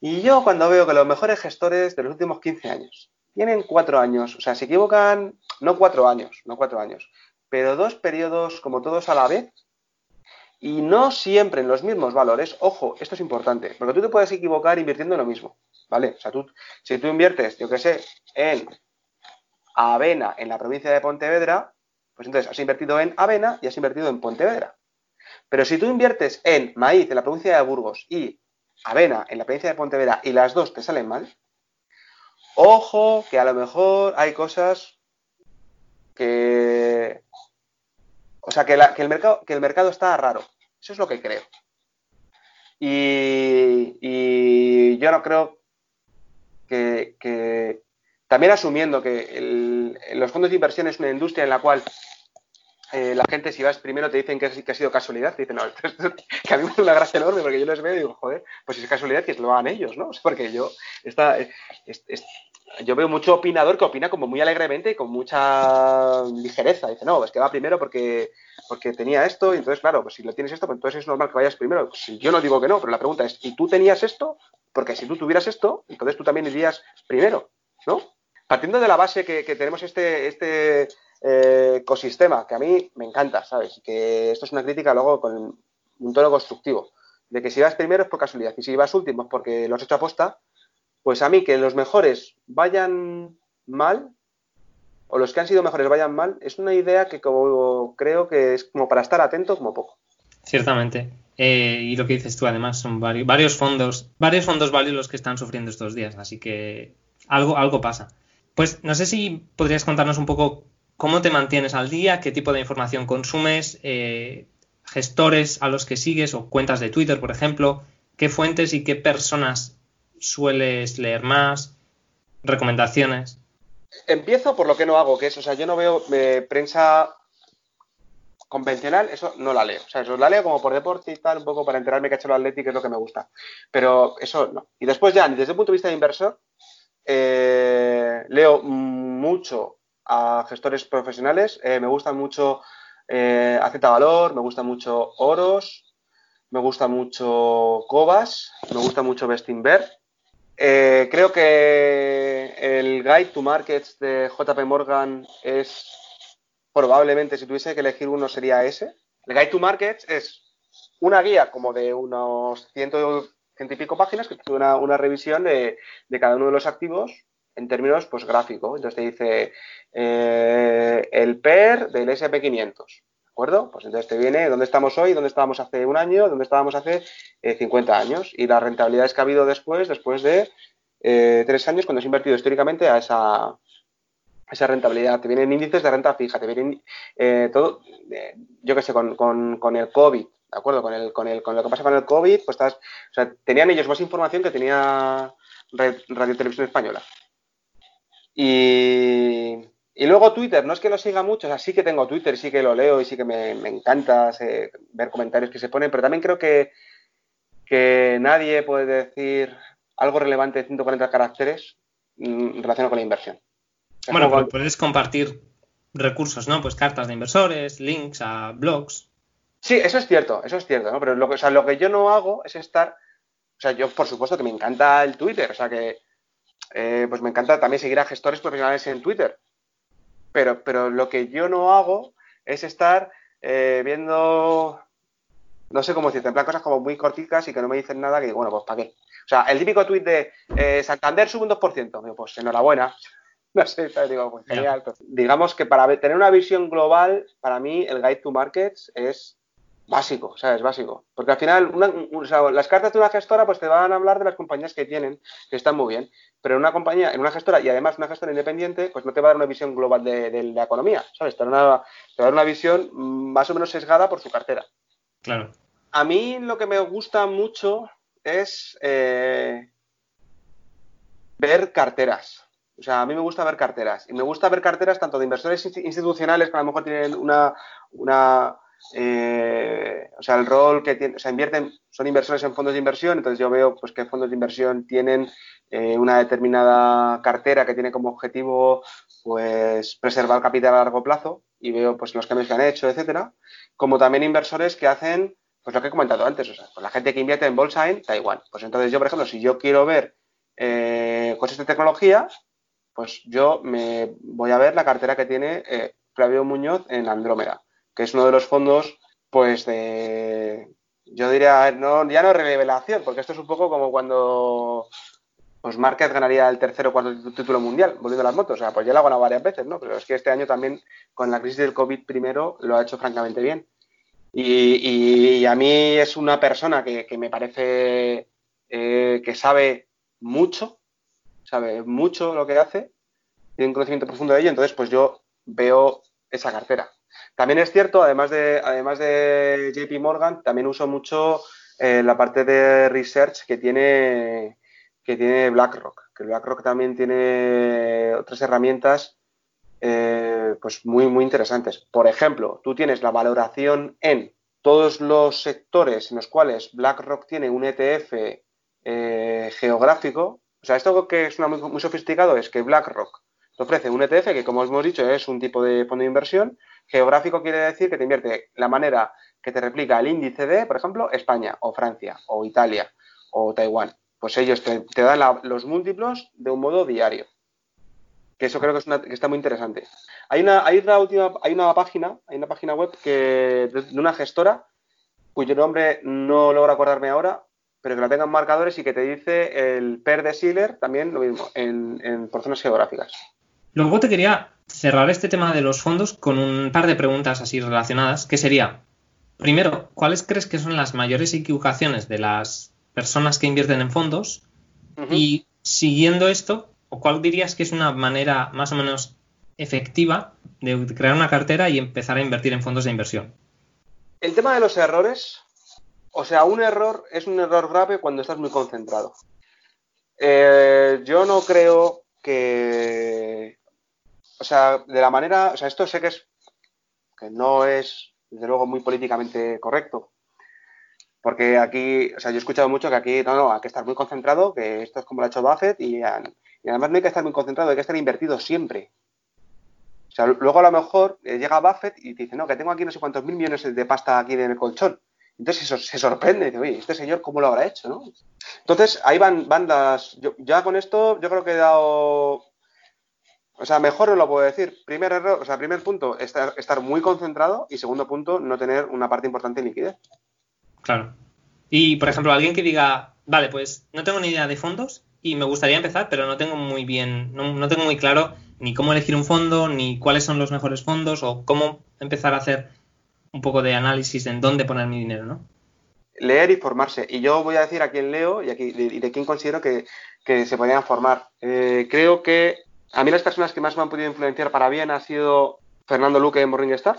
Y yo cuando veo que los mejores gestores de los últimos 15 años tienen cuatro años, o sea, se equivocan, no cuatro años, no cuatro años, pero dos periodos como todos a la vez y no siempre en los mismos valores, ojo, esto es importante, porque tú te puedes equivocar invirtiendo en lo mismo, ¿vale? O sea, tú, si tú inviertes, yo qué sé, en avena en la provincia de Pontevedra, pues entonces has invertido en avena y has invertido en Pontevedra. Pero si tú inviertes en maíz en la provincia de Burgos y avena en la provincia de Pontevedra y las dos te salen mal, ojo que a lo mejor hay cosas que... O sea, que, el, mercado, que el mercado está raro. Eso es lo que creo. Y, yo no creo que, también asumiendo que los fondos de inversión es una industria en la cual eh, la gente si vas primero te dicen que, ha sido casualidad, te dicen, no, que a mí me hace una gracia enorme porque yo les veo y digo, joder, pues es casualidad que lo hagan ellos, ¿no? Porque yo, esta, yo veo mucho opinador que opina como muy alegremente y con mucha ligereza. Dice, no, es que va primero porque, porque tenía esto y entonces, claro, pues si lo tienes esto, pues entonces es normal que vayas primero. Pues yo no digo que no, pero la pregunta es, ¿y tú tenías esto? Porque si tú tuvieras esto, entonces tú también irías primero, ¿no? Partiendo de la base que, tenemos este, este eh, ecosistema, que a mí me encanta, ¿sabes? Que esto es una crítica luego con un tono constructivo, de que si vas primero es por casualidad y si vas último es porque lo has hecho aposta, pues a mí que los mejores vayan mal o los que han sido mejores vayan mal, es una idea que como creo que es como para estar atento como poco. Ciertamente. Eh, y lo que dices tú, además, son varios, varios fondos, varios fondos válidos los que están sufriendo estos días, así que algo, algo pasa. Pues no sé si podrías contarnos un poco cómo te mantienes al día, qué tipo de información consumes, eh, gestores a los que sigues o cuentas de Twitter, por ejemplo, qué fuentes y qué personas sueles leer más, recomendaciones. Empiezo por lo que no hago, que es, o sea, yo no veo eh, prensa convencional, eso no la leo. O sea, eso la leo como por deporte y tal, un poco para enterarme que ha hecho el Atleti, que es lo que me gusta. Pero eso no. Y después ya, desde el punto de vista de inversor, eh, leo mucho a gestores profesionales. Eh, me gusta mucho eh, Valor, me gusta mucho Oros, me gusta mucho Cobas, me gusta mucho Bestinver. Eh, creo que el Guide to Markets de JP Morgan es probablemente, si tuviese que elegir uno, sería ese. El Guide to Markets es una guía como de unos ciento, ciento y pico páginas que tiene una, una revisión de, de, cada uno de los activos en términos pues gráfico. Entonces te dice eh, el PER del SP500. ¿De acuerdo? Pues entonces te viene dónde estamos hoy, dónde estábamos hace un año, dónde estábamos hace 50 eh, años y las rentabilidades que ha habido después, después de eh, tres años, cuando has invertido históricamente a esa, esa rentabilidad. Te vienen índices de renta fija, te vienen todo, yo qué sé, con, con, el COVID, ¿de acuerdo? Con, el, con, el, con lo que pasa con el COVID, pues estás, o sea, tenían ellos más información que tenía Radio Televisión Española. Y, luego Twitter, no es que lo siga mucho, o sea, sí que tengo Twitter, sí que lo leo y sí que me, encanta ver comentarios que se ponen, pero también creo que, que nadie puede decir algo relevante de 140 caracteres mm, relacionado con la inversión. Bueno, puedes compartir recursos, ¿no? Pues cartas de inversores, links a blogs. Sí, eso es cierto, eso es cierto, ¿no? Pero lo que, o sea, lo que yo no hago es estar, o sea, yo por supuesto que me encanta el Twitter, o sea, que eh, pues me encanta también seguir a gestores profesionales en Twitter. Pero, pero lo que yo no hago es estar eh, viendo, no sé cómo decirte, en plan cosas como muy corticas y que no me dicen nada, que digo, bueno, pues ¿para qué? O sea, el típico tweet de eh, Santander sube un 2%, digo, pues enhorabuena. No sé, digo, pues genial. digamos que para tener una visión global, para mí el Guide to Markets es básico, ¿sabes? Básico. Porque al final, las cartas de una gestora pues te van a hablar de las compañías que tienen, que están muy bien. Pero en una compañía, en una gestora y además una gestora independiente, pues no te va a dar una visión global de, la economía, ¿sabes? Te va, a dar una visión más o menos sesgada por su cartera. Claro. A mí lo que me gusta mucho es eh, ver carteras. O sea, a mí me gusta ver carteras. Y me gusta ver carteras tanto de inversores institucionales que a lo mejor tienen una, una eh, o sea, el rol que tienen, o sea, invierten, son inversores en fondos de inversión, entonces yo veo pues que fondos de inversión tienen eh, una determinada cartera que tiene como objetivo pues preservar capital a largo plazo y veo pues los cambios que han hecho, etcétera, como también inversores que hacen pues lo que he comentado antes, o sea, pues la gente que invierte en bolsa en Taiwán. Pues entonces yo, por ejemplo, si yo quiero ver eh, cosas de tecnología, pues yo me voy a ver la cartera que tiene Flavio Muñoz en Andrómeda que es uno de los fondos, pues de, yo diría, no, ya no revelación, porque esto es un poco como cuando, pues Márquez ganaría el tercer o cuarto título mundial, volviendo a las motos. O sea, pues ya lo ha ganado varias veces, ¿no? Pero es que este año también, con la crisis del COVID primero, lo ha hecho francamente bien. Y, a mí es una persona que, me parece eh, que sabe mucho, sabe mucho lo que hace, tiene un conocimiento profundo de ello, entonces pues yo veo esa cartera. También es cierto, además de, además de JP Morgan, también uso mucho eh, la parte de research que tiene, que tiene BlackRock, que BlackRock también tiene otras herramientas eh, pues muy, muy interesantes. Por ejemplo, tú tienes la valoración en todos los sectores en los cuales BlackRock tiene un ETF eh, geográfico. O sea, esto que es muy, muy sofisticado es que BlackRock te ofrece un ETF que, como hemos dicho, es un tipo de fondo de inversión. Geográfico quiere decir que te invierte la manera que te replica el índice de, por ejemplo, España o Francia o Italia o Taiwán. Pues ellos te, dan los múltiplos de un modo diario. Que eso creo que, es una, que está muy interesante. Hay una, hay una última, hay una página, hay una página web que de, una gestora cuyo nombre no logro acordarme ahora, pero que la tengan marcadores y que te dice el PER de Schiller, también lo mismo, en, en por zonas geográficas. Luego te quería cerrar este tema de los fondos con un par de preguntas así relacionadas, que sería, primero, ¿cuáles crees que son las mayores equivocaciones de las personas que invierten en fondos? Y siguiendo esto, ¿o cuál dirías que es una manera más o menos efectiva de crear una cartera y empezar a invertir en fondos de inversión? El tema de los errores, o sea, un error es un error grave cuando estás muy concentrado. Eh, yo no creo que o sea, de la manera, o sea, esto sé que es, que no es, desde luego, muy políticamente correcto. Porque aquí, o sea, yo he escuchado mucho que aquí, no, no, hay que estar muy concentrado, que esto es como lo ha hecho Buffett y, además no hay que estar muy concentrado, hay que estar invertido siempre. O sea, luego a lo mejor eh, llega Buffett y dice, no, que tengo aquí no sé cuántos mil millones de pasta aquí en el colchón. Entonces se, sorprende, dice, oye, este señor cómo lo habrá hecho, ¿no? Entonces ahí van, van las. Ya con esto, yo creo que he dado o sea, mejor no lo puedo decir. Primer error, o sea, primer punto, estar, estar muy concentrado y segundo punto, no tener una parte importante en liquidez. Claro. Y, por ejemplo, alguien que diga, vale, pues no tengo ni idea de fondos y me gustaría empezar, pero no tengo muy bien, no, tengo muy claro ni cómo elegir un fondo, ni cuáles son los mejores fondos o cómo empezar a hacer un poco de análisis en dónde poner mi dinero, ¿no? Leer y formarse. Y yo voy a decir a quién leo y, aquí, y de quién considero que, se podrían formar. Eh, creo que a mí las personas que más me han podido influenciar para bien ha sido Fernando Luque en Morningstar.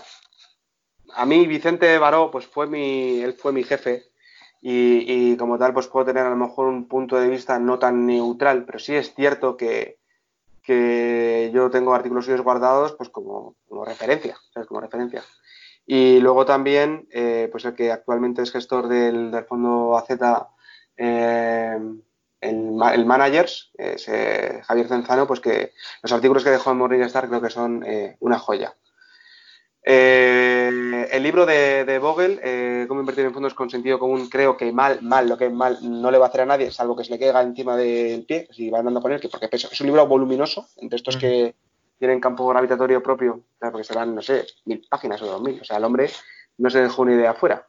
A mí Vicente Baró, pues fue mi, él fue mi jefe y, como tal, pues puedo tener a lo mejor un punto de vista no tan neutral, pero sí es cierto que, yo tengo artículos suyos guardados pues como, referencia, ¿sabes? Como referencia. Y luego también, eh, pues el que actualmente es gestor del, fondo AZ, eh, el, el managers, eh, Javier Cenzano, pues que los artículos que dejó en Morningstar creo que son eh, una joya. Eh, el libro de, de Vogel, Cómo invertir en fondos con sentido común, creo que mal, mal, lo que mal no le va a hacer a nadie, salvo que se le caiga encima del pie, si va andando con él, que porque es un libro voluminoso, entre estos que tienen campo gravitatorio propio, porque serán, no sé, mil páginas o dos mil, o sea, el hombre no se dejó una idea afuera.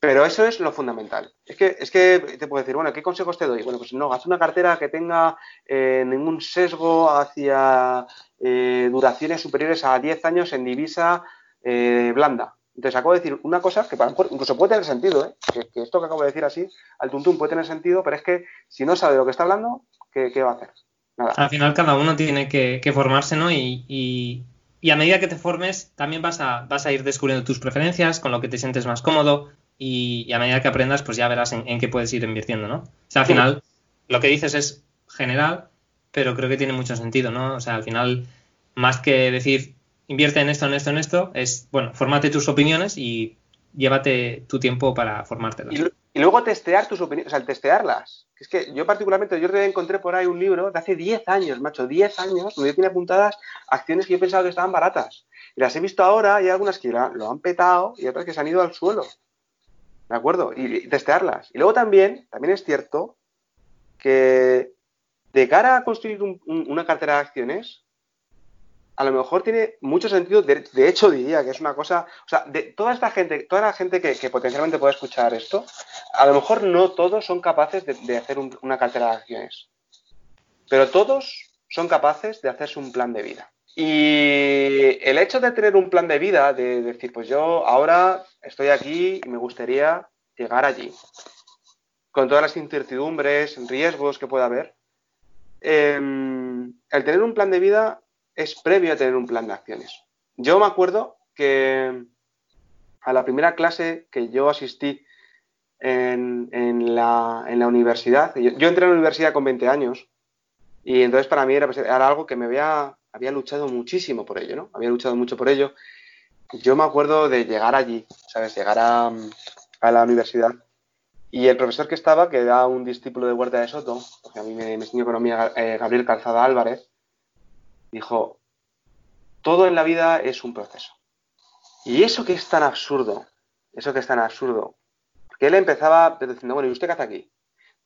Pero eso es lo fundamental. Es que, es que te puedo decir, bueno, ¿qué consejos te doy? Bueno, pues no, haz una cartera que tenga eh, ningún sesgo hacia eh, duraciones superiores a 10 años en divisa eh, blanda. Entonces, acabo de decir una cosa que para incluso puede tener sentido, que, esto que acabo de decir así, al tuntún puede tener sentido, pero es que si no sabe de lo que está hablando, ¿qué, va a hacer? Nada. Al final cada uno tiene que, formarse, ¿no? Y, y, y, a medida que te formes, también vas a, vas a ir descubriendo tus preferencias, con lo que te sientes más cómodo, y, a medida que aprendas, pues ya verás en, qué puedes ir invirtiendo, ¿no? O sea, al final, lo que dices es general, pero creo que tiene mucho sentido, ¿no? O sea, al final, más que decir, invierte en esto, en esto, en esto, es, bueno, fórmate tus opiniones y llévate tu tiempo para formártelas. Y, luego testear tus opiniones, o sea, el testearlas. Es que yo particularmente, yo encontré por ahí un libro de hace 10 años, macho, 10 años, donde yo tenía apuntadas acciones que yo pensaba que estaban baratas. Y las he visto ahora y hay algunas que lo han petado y otras que se han ido al suelo. ¿De acuerdo? Y, testearlas. Y luego también, también es cierto que de cara a construir una cartera de acciones, a lo mejor tiene mucho sentido, de, hecho diría que es una cosa, o sea, de toda esta gente, toda la gente que, potencialmente puede escuchar esto, a lo mejor no todos son capaces de, hacer una cartera de acciones. pero todos son capaces de hacerse un plan de vida. Y el hecho de tener un plan de vida, de decir, pues yo ahora estoy aquí y me gustaría llegar allí, con todas las incertidumbres, riesgos que pueda haber, em, el tener un plan de vida es previo a tener un plan de acciones. Yo me acuerdo que a la primera clase que yo asistí en, la, universidad, yo, entré a la universidad con 20 años y entonces para mí era, pues, algo que me había luchado muchísimo por ello, ¿no? Había luchado mucho por ello. Yo me acuerdo de llegar allí, ¿sabes? Llegar a, la universidad y el profesor que estaba, que era un discípulo de Huerta de Soto, porque a mí me, enseñó economía eh, Gabriel Calzada Álvarez, dijo, todo en la vida es un proceso. Y eso que es tan absurdo, eso que es tan absurdo, que él empezaba diciendo, bueno, ¿y usted qué hace aquí?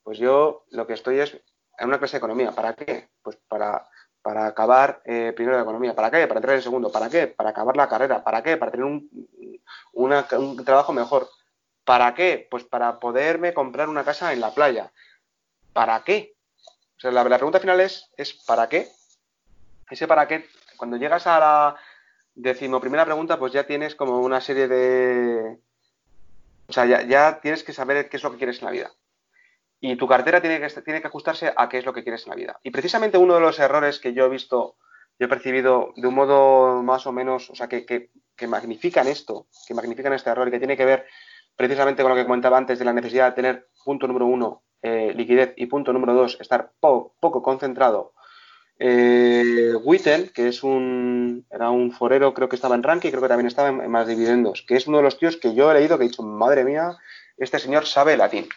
Pues yo lo que estoy es en una clase de economía. ¿Para qué? Pues para para acabar eh, primero de economía. ¿Para qué? Para entrar en segundo. ¿Para qué? Para acabar la carrera. ¿Para qué? Para tener un, un trabajo mejor. ¿Para qué? Pues para poderme comprar una casa en la playa. ¿Para qué? O sea, la, pregunta final es, es ¿para qué? Ese para qué, cuando llegas a la decimoprimera pregunta, pues ya tienes como una serie de... O sea, ya, tienes que saber qué es lo que quieres en la vida y tu cartera tiene que, tiene que ajustarse a qué es lo que quieres en la vida. Y precisamente uno de los errores que yo he visto, yo he percibido de un modo más o menos, o sea, que, que, magnifican esto, que magnifican este error y que tiene que ver precisamente con lo que comentaba antes de la necesidad de tener, punto número uno, eh, liquidez y punto número dos, estar poco concentrado. Eh, Witten, que es un, era un forero, creo que estaba en ranking, creo que también estaba en, más dividendos, que es uno de los tíos que yo he leído que he dicho, madre mía, este señor sabe latín.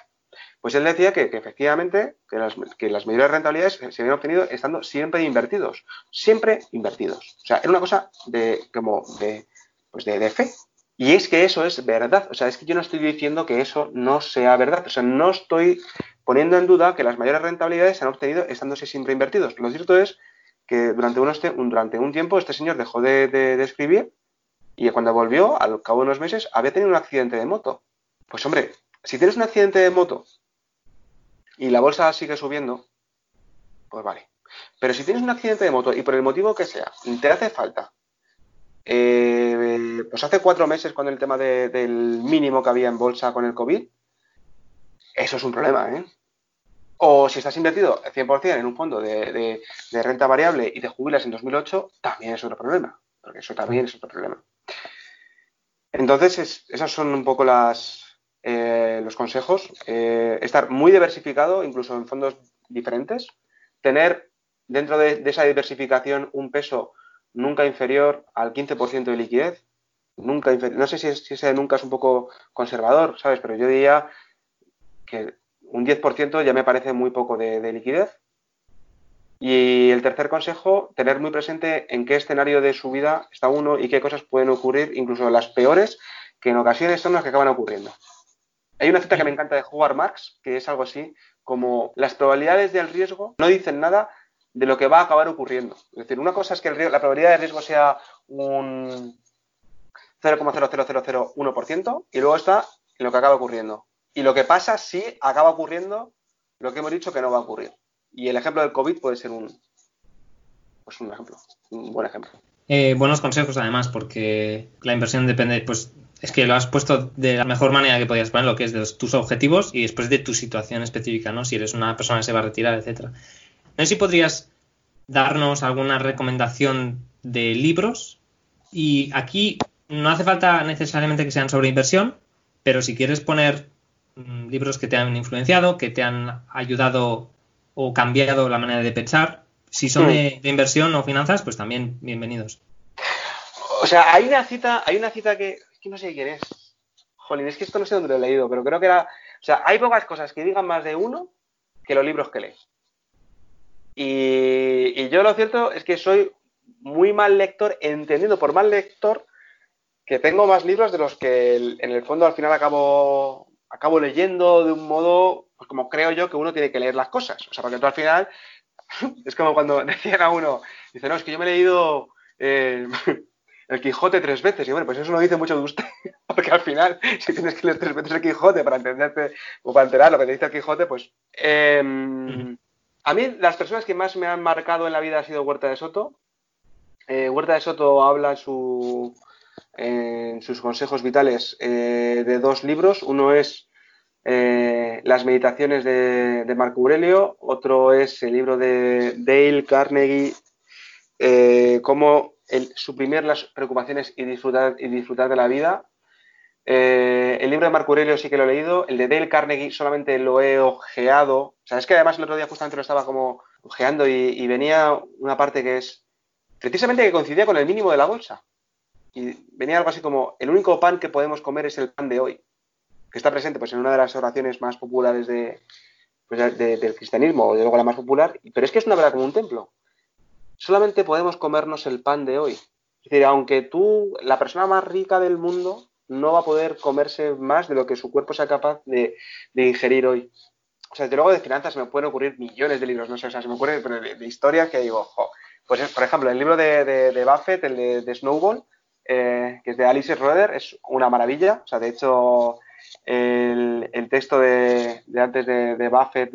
Pues él decía que, efectivamente que las, que las, mayores rentabilidades se habían obtenido estando siempre invertidos, siempre invertidos. O sea, era una cosa de como de, pues de, fe. Y es que eso es verdad. O sea, es que yo no estoy diciendo que eso no sea verdad. O sea, no estoy poniendo en duda que las mayores rentabilidades se han obtenido estándose siempre invertidos. Lo cierto es que durante, unos durante un tiempo este señor dejó de, de escribir y cuando volvió, al cabo de unos meses, había tenido un accidente de moto. Pues hombre, si tienes un accidente de moto y la bolsa sigue subiendo, pues vale. Pero si tienes un accidente de moto y por el motivo que sea, te hace falta, eh, pues hace cuatro meses con el tema del mínimo que había en bolsa con el COVID, eso es un problema, ¿eh? O si estás invertido 100% en un fondo de, renta variable y te jubilas en 2008, también es otro problema, porque eso también es otro problema. Entonces, esas son un poco las, eh, los consejos, eh, estar muy diversificado, incluso en fondos diferentes, tener dentro de, esa diversificación un peso nunca inferior al 15% de liquidez, nunca no sé si, ese nunca es un poco conservador, ¿sabes? Pero yo diría que un 10% ya me parece muy poco de, de liquidez. Y el tercer consejo, tener muy presente en qué escenario de su vida está uno y qué cosas pueden ocurrir, incluso las peores, que en ocasiones son las que acaban ocurriendo. Hay una cita que me encanta de Howard Marx, que es algo así, como las probabilidades del riesgo no dicen nada de lo que va a acabar ocurriendo. Es decir, una cosa es que la probabilidad de riesgo sea un 0,00001% y luego está lo que acaba ocurriendo. Y lo que pasa si acaba ocurriendo lo que hemos dicho que no va a ocurrir. Y el ejemplo del COVID puede ser un, pues un ejemplo, un buen ejemplo. Eh, buenos consejos además, porque la inversión depende, pues es que lo has puesto de la mejor manera que podías poner, lo que es de tus objetivos y después de tu situación específica, ¿no? Si eres una persona que se va a retirar, etcétera. No sé si podrías darnos alguna recomendación de libros. Y aquí no hace falta necesariamente que sean sobre inversión, pero si quieres poner libros que te han influenciado, que te han ayudado o cambiado la manera de pensar, si son de, de inversión o finanzas, pues también bienvenidos. O sea, hay una cita, hay una cita que, no sé quién es. Jolín, es que esto no sé dónde lo he leído, pero creo que era. O sea, hay pocas cosas que digan más de uno que los libros que lees. Y, yo lo cierto es que soy muy mal lector, entendiendo por mal lector que tengo más libros de los que en el fondo al final acabo, acabo leyendo de un modo, pues como creo yo que uno tiene que leer las cosas. O sea, porque tú al final es como cuando decían a uno, dice, no, es que yo me he leído eh, el Quijote tres veces. Y bueno, pues eso no dice mucho de usted, porque al final, si tienes que leer tres veces el Quijote para entenderte o para enterar lo que te dice el Quijote, pues. Em, A mí, las personas que más me han marcado en la vida ha sido Huerta de Soto. Eh, Huerta de Soto habla en, su, en sus consejos vitales eh, de dos libros. Uno es eh, Las meditaciones de, Marco Aurelio, otro es el libro de Dale Carnegie, Cómo suprimir las preocupaciones y disfrutar, y disfrutar de la vida. Eh, el libro de Marco Aurelio sí que lo he leído, el de Dale Carnegie solamente lo he ojeado. O sea, es que además el otro día justamente lo estaba como ojeando y, venía una parte que es precisamente que coincidía con el mínimo de la bolsa. Y venía algo así como, el único pan que podemos comer es el pan de hoy, que está presente pues en una de las oraciones más populares de, pues, del cristianismo, o de luego la más popular, pero es que es una verdad como un templo. Solamente podemos comernos el pan de hoy. Es decir, aunque tú, la persona más rica del mundo, no va a poder comerse más de lo que su cuerpo sea capaz de, ingerir hoy. O sea, desde luego de finanzas se me pueden ocurrir millones de libros, no sé, o sea, se me ocurre de, de, historias que digo, pues por ejemplo, el libro de, Buffett, el de, Snowball, eh, que es de Alice Roeder, es una maravilla. O sea, de hecho, el, texto de, antes de, Buffett,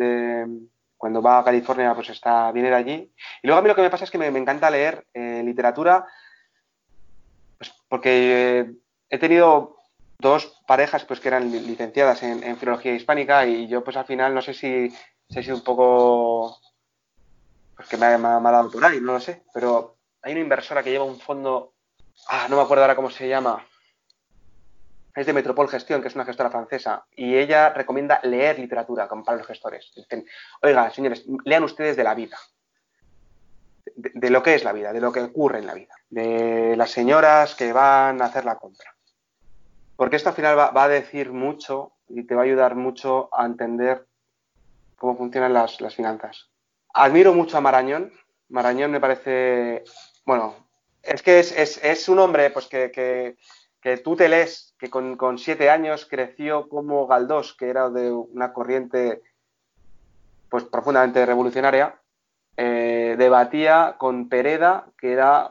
cuando va a California, pues está, viene de allí. Y luego a mí lo que me pasa es que me, encanta leer eh, literatura, pues porque he tenido dos parejas pues que eran licenciadas en, filología hispánica y yo pues al final no sé si, si he sido un poco pues que me ha, dado por ahí, no lo sé, pero hay una inversora que lleva un fondo, ah, no me acuerdo ahora cómo se llama, es de Metropol Gestión, que es una gestora francesa, y ella recomienda leer literatura para los gestores. Dicen, oiga, señores, lean ustedes de la vida, de, lo que es la vida, de lo que ocurre en la vida, de las señoras que van a hacer la compra, porque esto al final va, a decir mucho y te va a ayudar mucho a entender cómo funcionan las, finanzas. Admiro mucho a Marañón. Marañón me parece, bueno, es que es, un hombre pues que, tú te lees, que con, siete años creció como Galdós, que era de una corriente pues profundamente revolucionaria, eh, debatía con Pereda, que era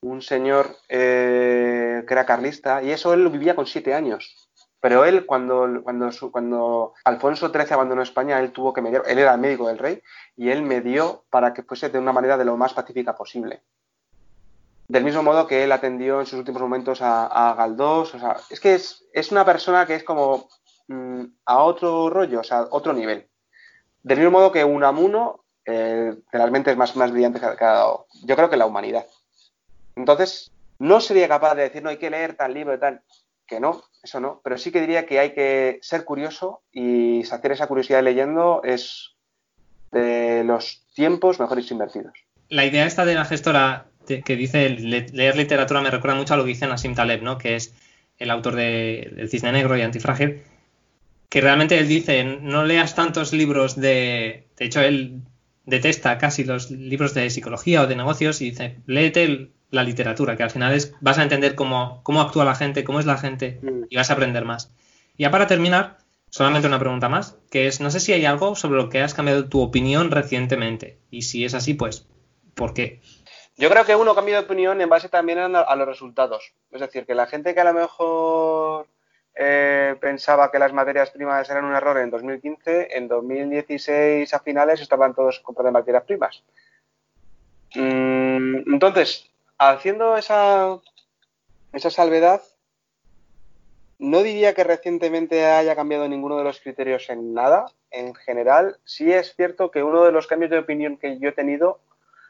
un señor eh, que era carlista, y eso él lo vivía con siete años. Pero él, cuando, cuando, cuando Alfonso XIII abandonó España, él tuvo que mediar, él era el médico del rey, y él medió para que fuese de una manera de lo más pacífica posible. Del mismo modo que él atendió en sus últimos momentos a, Galdós, o sea, es que es, una persona que es como mm, a otro rollo, o sea, otro nivel. Del mismo modo que Unamuno, eh, realmente es más, más brillante que, yo creo que la humanidad. Entonces, no sería capaz de decir, no, hay que leer tal libro y tal. Que no, eso no. Pero sí que diría que hay que ser curioso y saciar esa curiosidad leyendo es de los tiempos mejores invertidos. La idea esta de la gestora que dice leer literatura me recuerda mucho a lo que dice Nassim Taleb, ¿no? que es el autor de El Cisne Negro y Antifrágil, que realmente él dice, no leas tantos libros de... De hecho, él detesta casi los libros de psicología o de negocios y dice, léete la literatura, que al final es, vas a entender cómo, cómo actúa la gente, cómo es la gente mm. y vas a aprender más. Y ya para terminar, solamente una pregunta más, que es, no sé si hay algo sobre lo que has cambiado tu opinión recientemente y si es así, pues, ¿por qué? Yo creo que uno cambia de opinión en base también a, los resultados. Es decir, que la gente que a lo mejor eh, pensaba que las materias primas eran un error en 2015, en 2016 a finales estaban todos comprando materias primas. Mm, entonces, haciendo esa, esa salvedad, no diría que recientemente haya cambiado ninguno de los criterios en nada. En general, sí es cierto que uno de los cambios de opinión que yo he tenido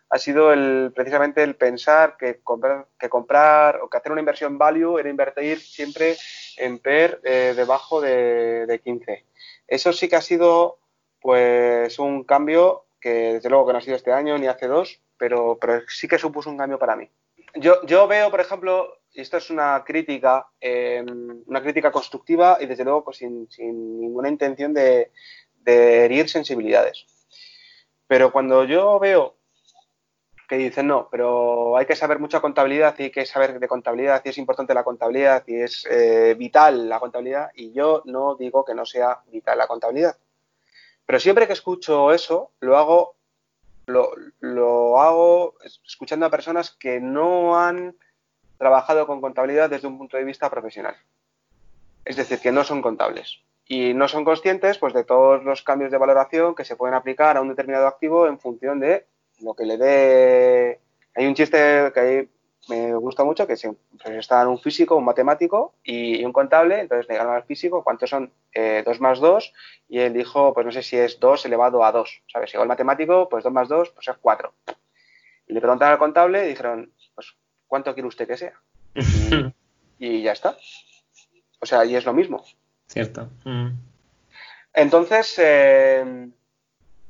ha sido el, precisamente el pensar que comprar, que comprar o que hacer una inversión value era invertir siempre en PER eh, debajo de, de 15. Eso sí que ha sido pues un cambio que desde luego que no ha sido este año ni hace dos, pero, pero sí que supuso un cambio para mí. Yo, yo veo, por ejemplo, y esto es una crítica, em, una crítica constructiva y desde luego pues, sin, ninguna intención de, herir sensibilidades. Pero cuando yo veo que dicen no, pero hay que saber mucha contabilidad y hay que saber de contabilidad y es importante la contabilidad y es eh, vital la contabilidad y yo no digo que no sea vital la contabilidad. Pero siempre que escucho eso, lo hago lo, hago escuchando a personas que no han trabajado con contabilidad desde un punto de vista profesional. Es decir, que no son contables. y no son conscientes pues de todos los cambios de valoración que se pueden aplicar a un determinado activo en función de lo que le dé. Hay un chiste que hay, me gusta mucho que si pues está un físico, un matemático y, un contable, entonces le al físico cuántos son eh, 2 más 2 y él dijo, pues no sé si es 2 elevado a 2, ¿sabes? Si el matemático, pues 2 más 2, pues es 4. Y le preguntaron al contable y dijeron, pues ¿cuánto quiere usted que sea? Y, ya está. O sea, y es lo mismo. Cierto. Mm. Entonces, eh,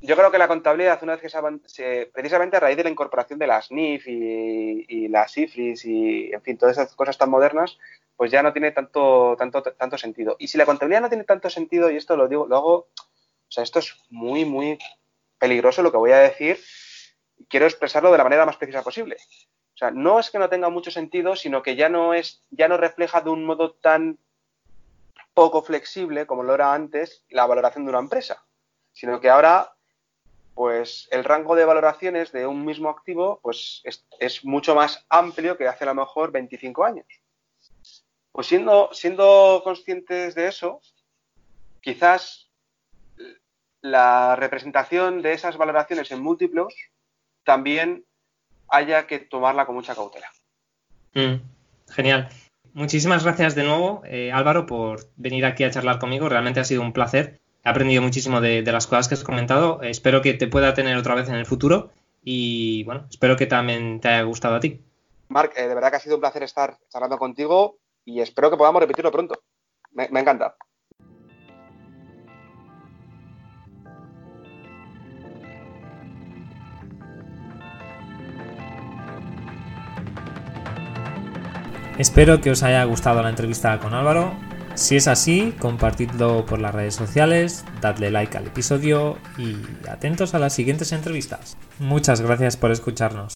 yo creo que la contabilidad, una vez que se, precisamente a raíz de la incorporación de las NIF y, las IFRIS y, en fin, todas esas cosas tan modernas, pues ya no tiene tanto, tanto, tanto sentido. Y si la contabilidad no tiene tanto sentido, y esto lo digo, lo hago, o sea, esto es muy, muy peligroso lo que voy a decir, quiero expresarlo de la manera más precisa posible. O sea, no es que no tenga mucho sentido, sino que ya no es, ya no refleja de un modo tan poco flexible como lo era antes la valoración de una empresa, sino que ahora pues el rango de valoraciones de un mismo activo pues es, mucho más amplio que hace a lo mejor 25 años. Pues siendo, siendo conscientes de eso, quizás la representación de esas valoraciones en múltiplos también haya que tomarla con mucha cautela. Mm, genial. Muchísimas gracias de nuevo, eh, Álvaro, por venir aquí a charlar conmigo. Realmente ha sido un placer he aprendido muchísimo de, las cosas que has comentado. Espero que te pueda tener otra vez en el futuro y bueno, espero que también te haya gustado a ti. Marc, eh, de verdad que ha sido un placer estar charlando contigo y espero que podamos repetirlo pronto. Me, me encanta. Espero que os haya gustado la entrevista con Álvaro si es así, compartidlo por las redes sociales, dadle like al episodio y atentos a las siguientes entrevistas. Muchas gracias por escucharnos.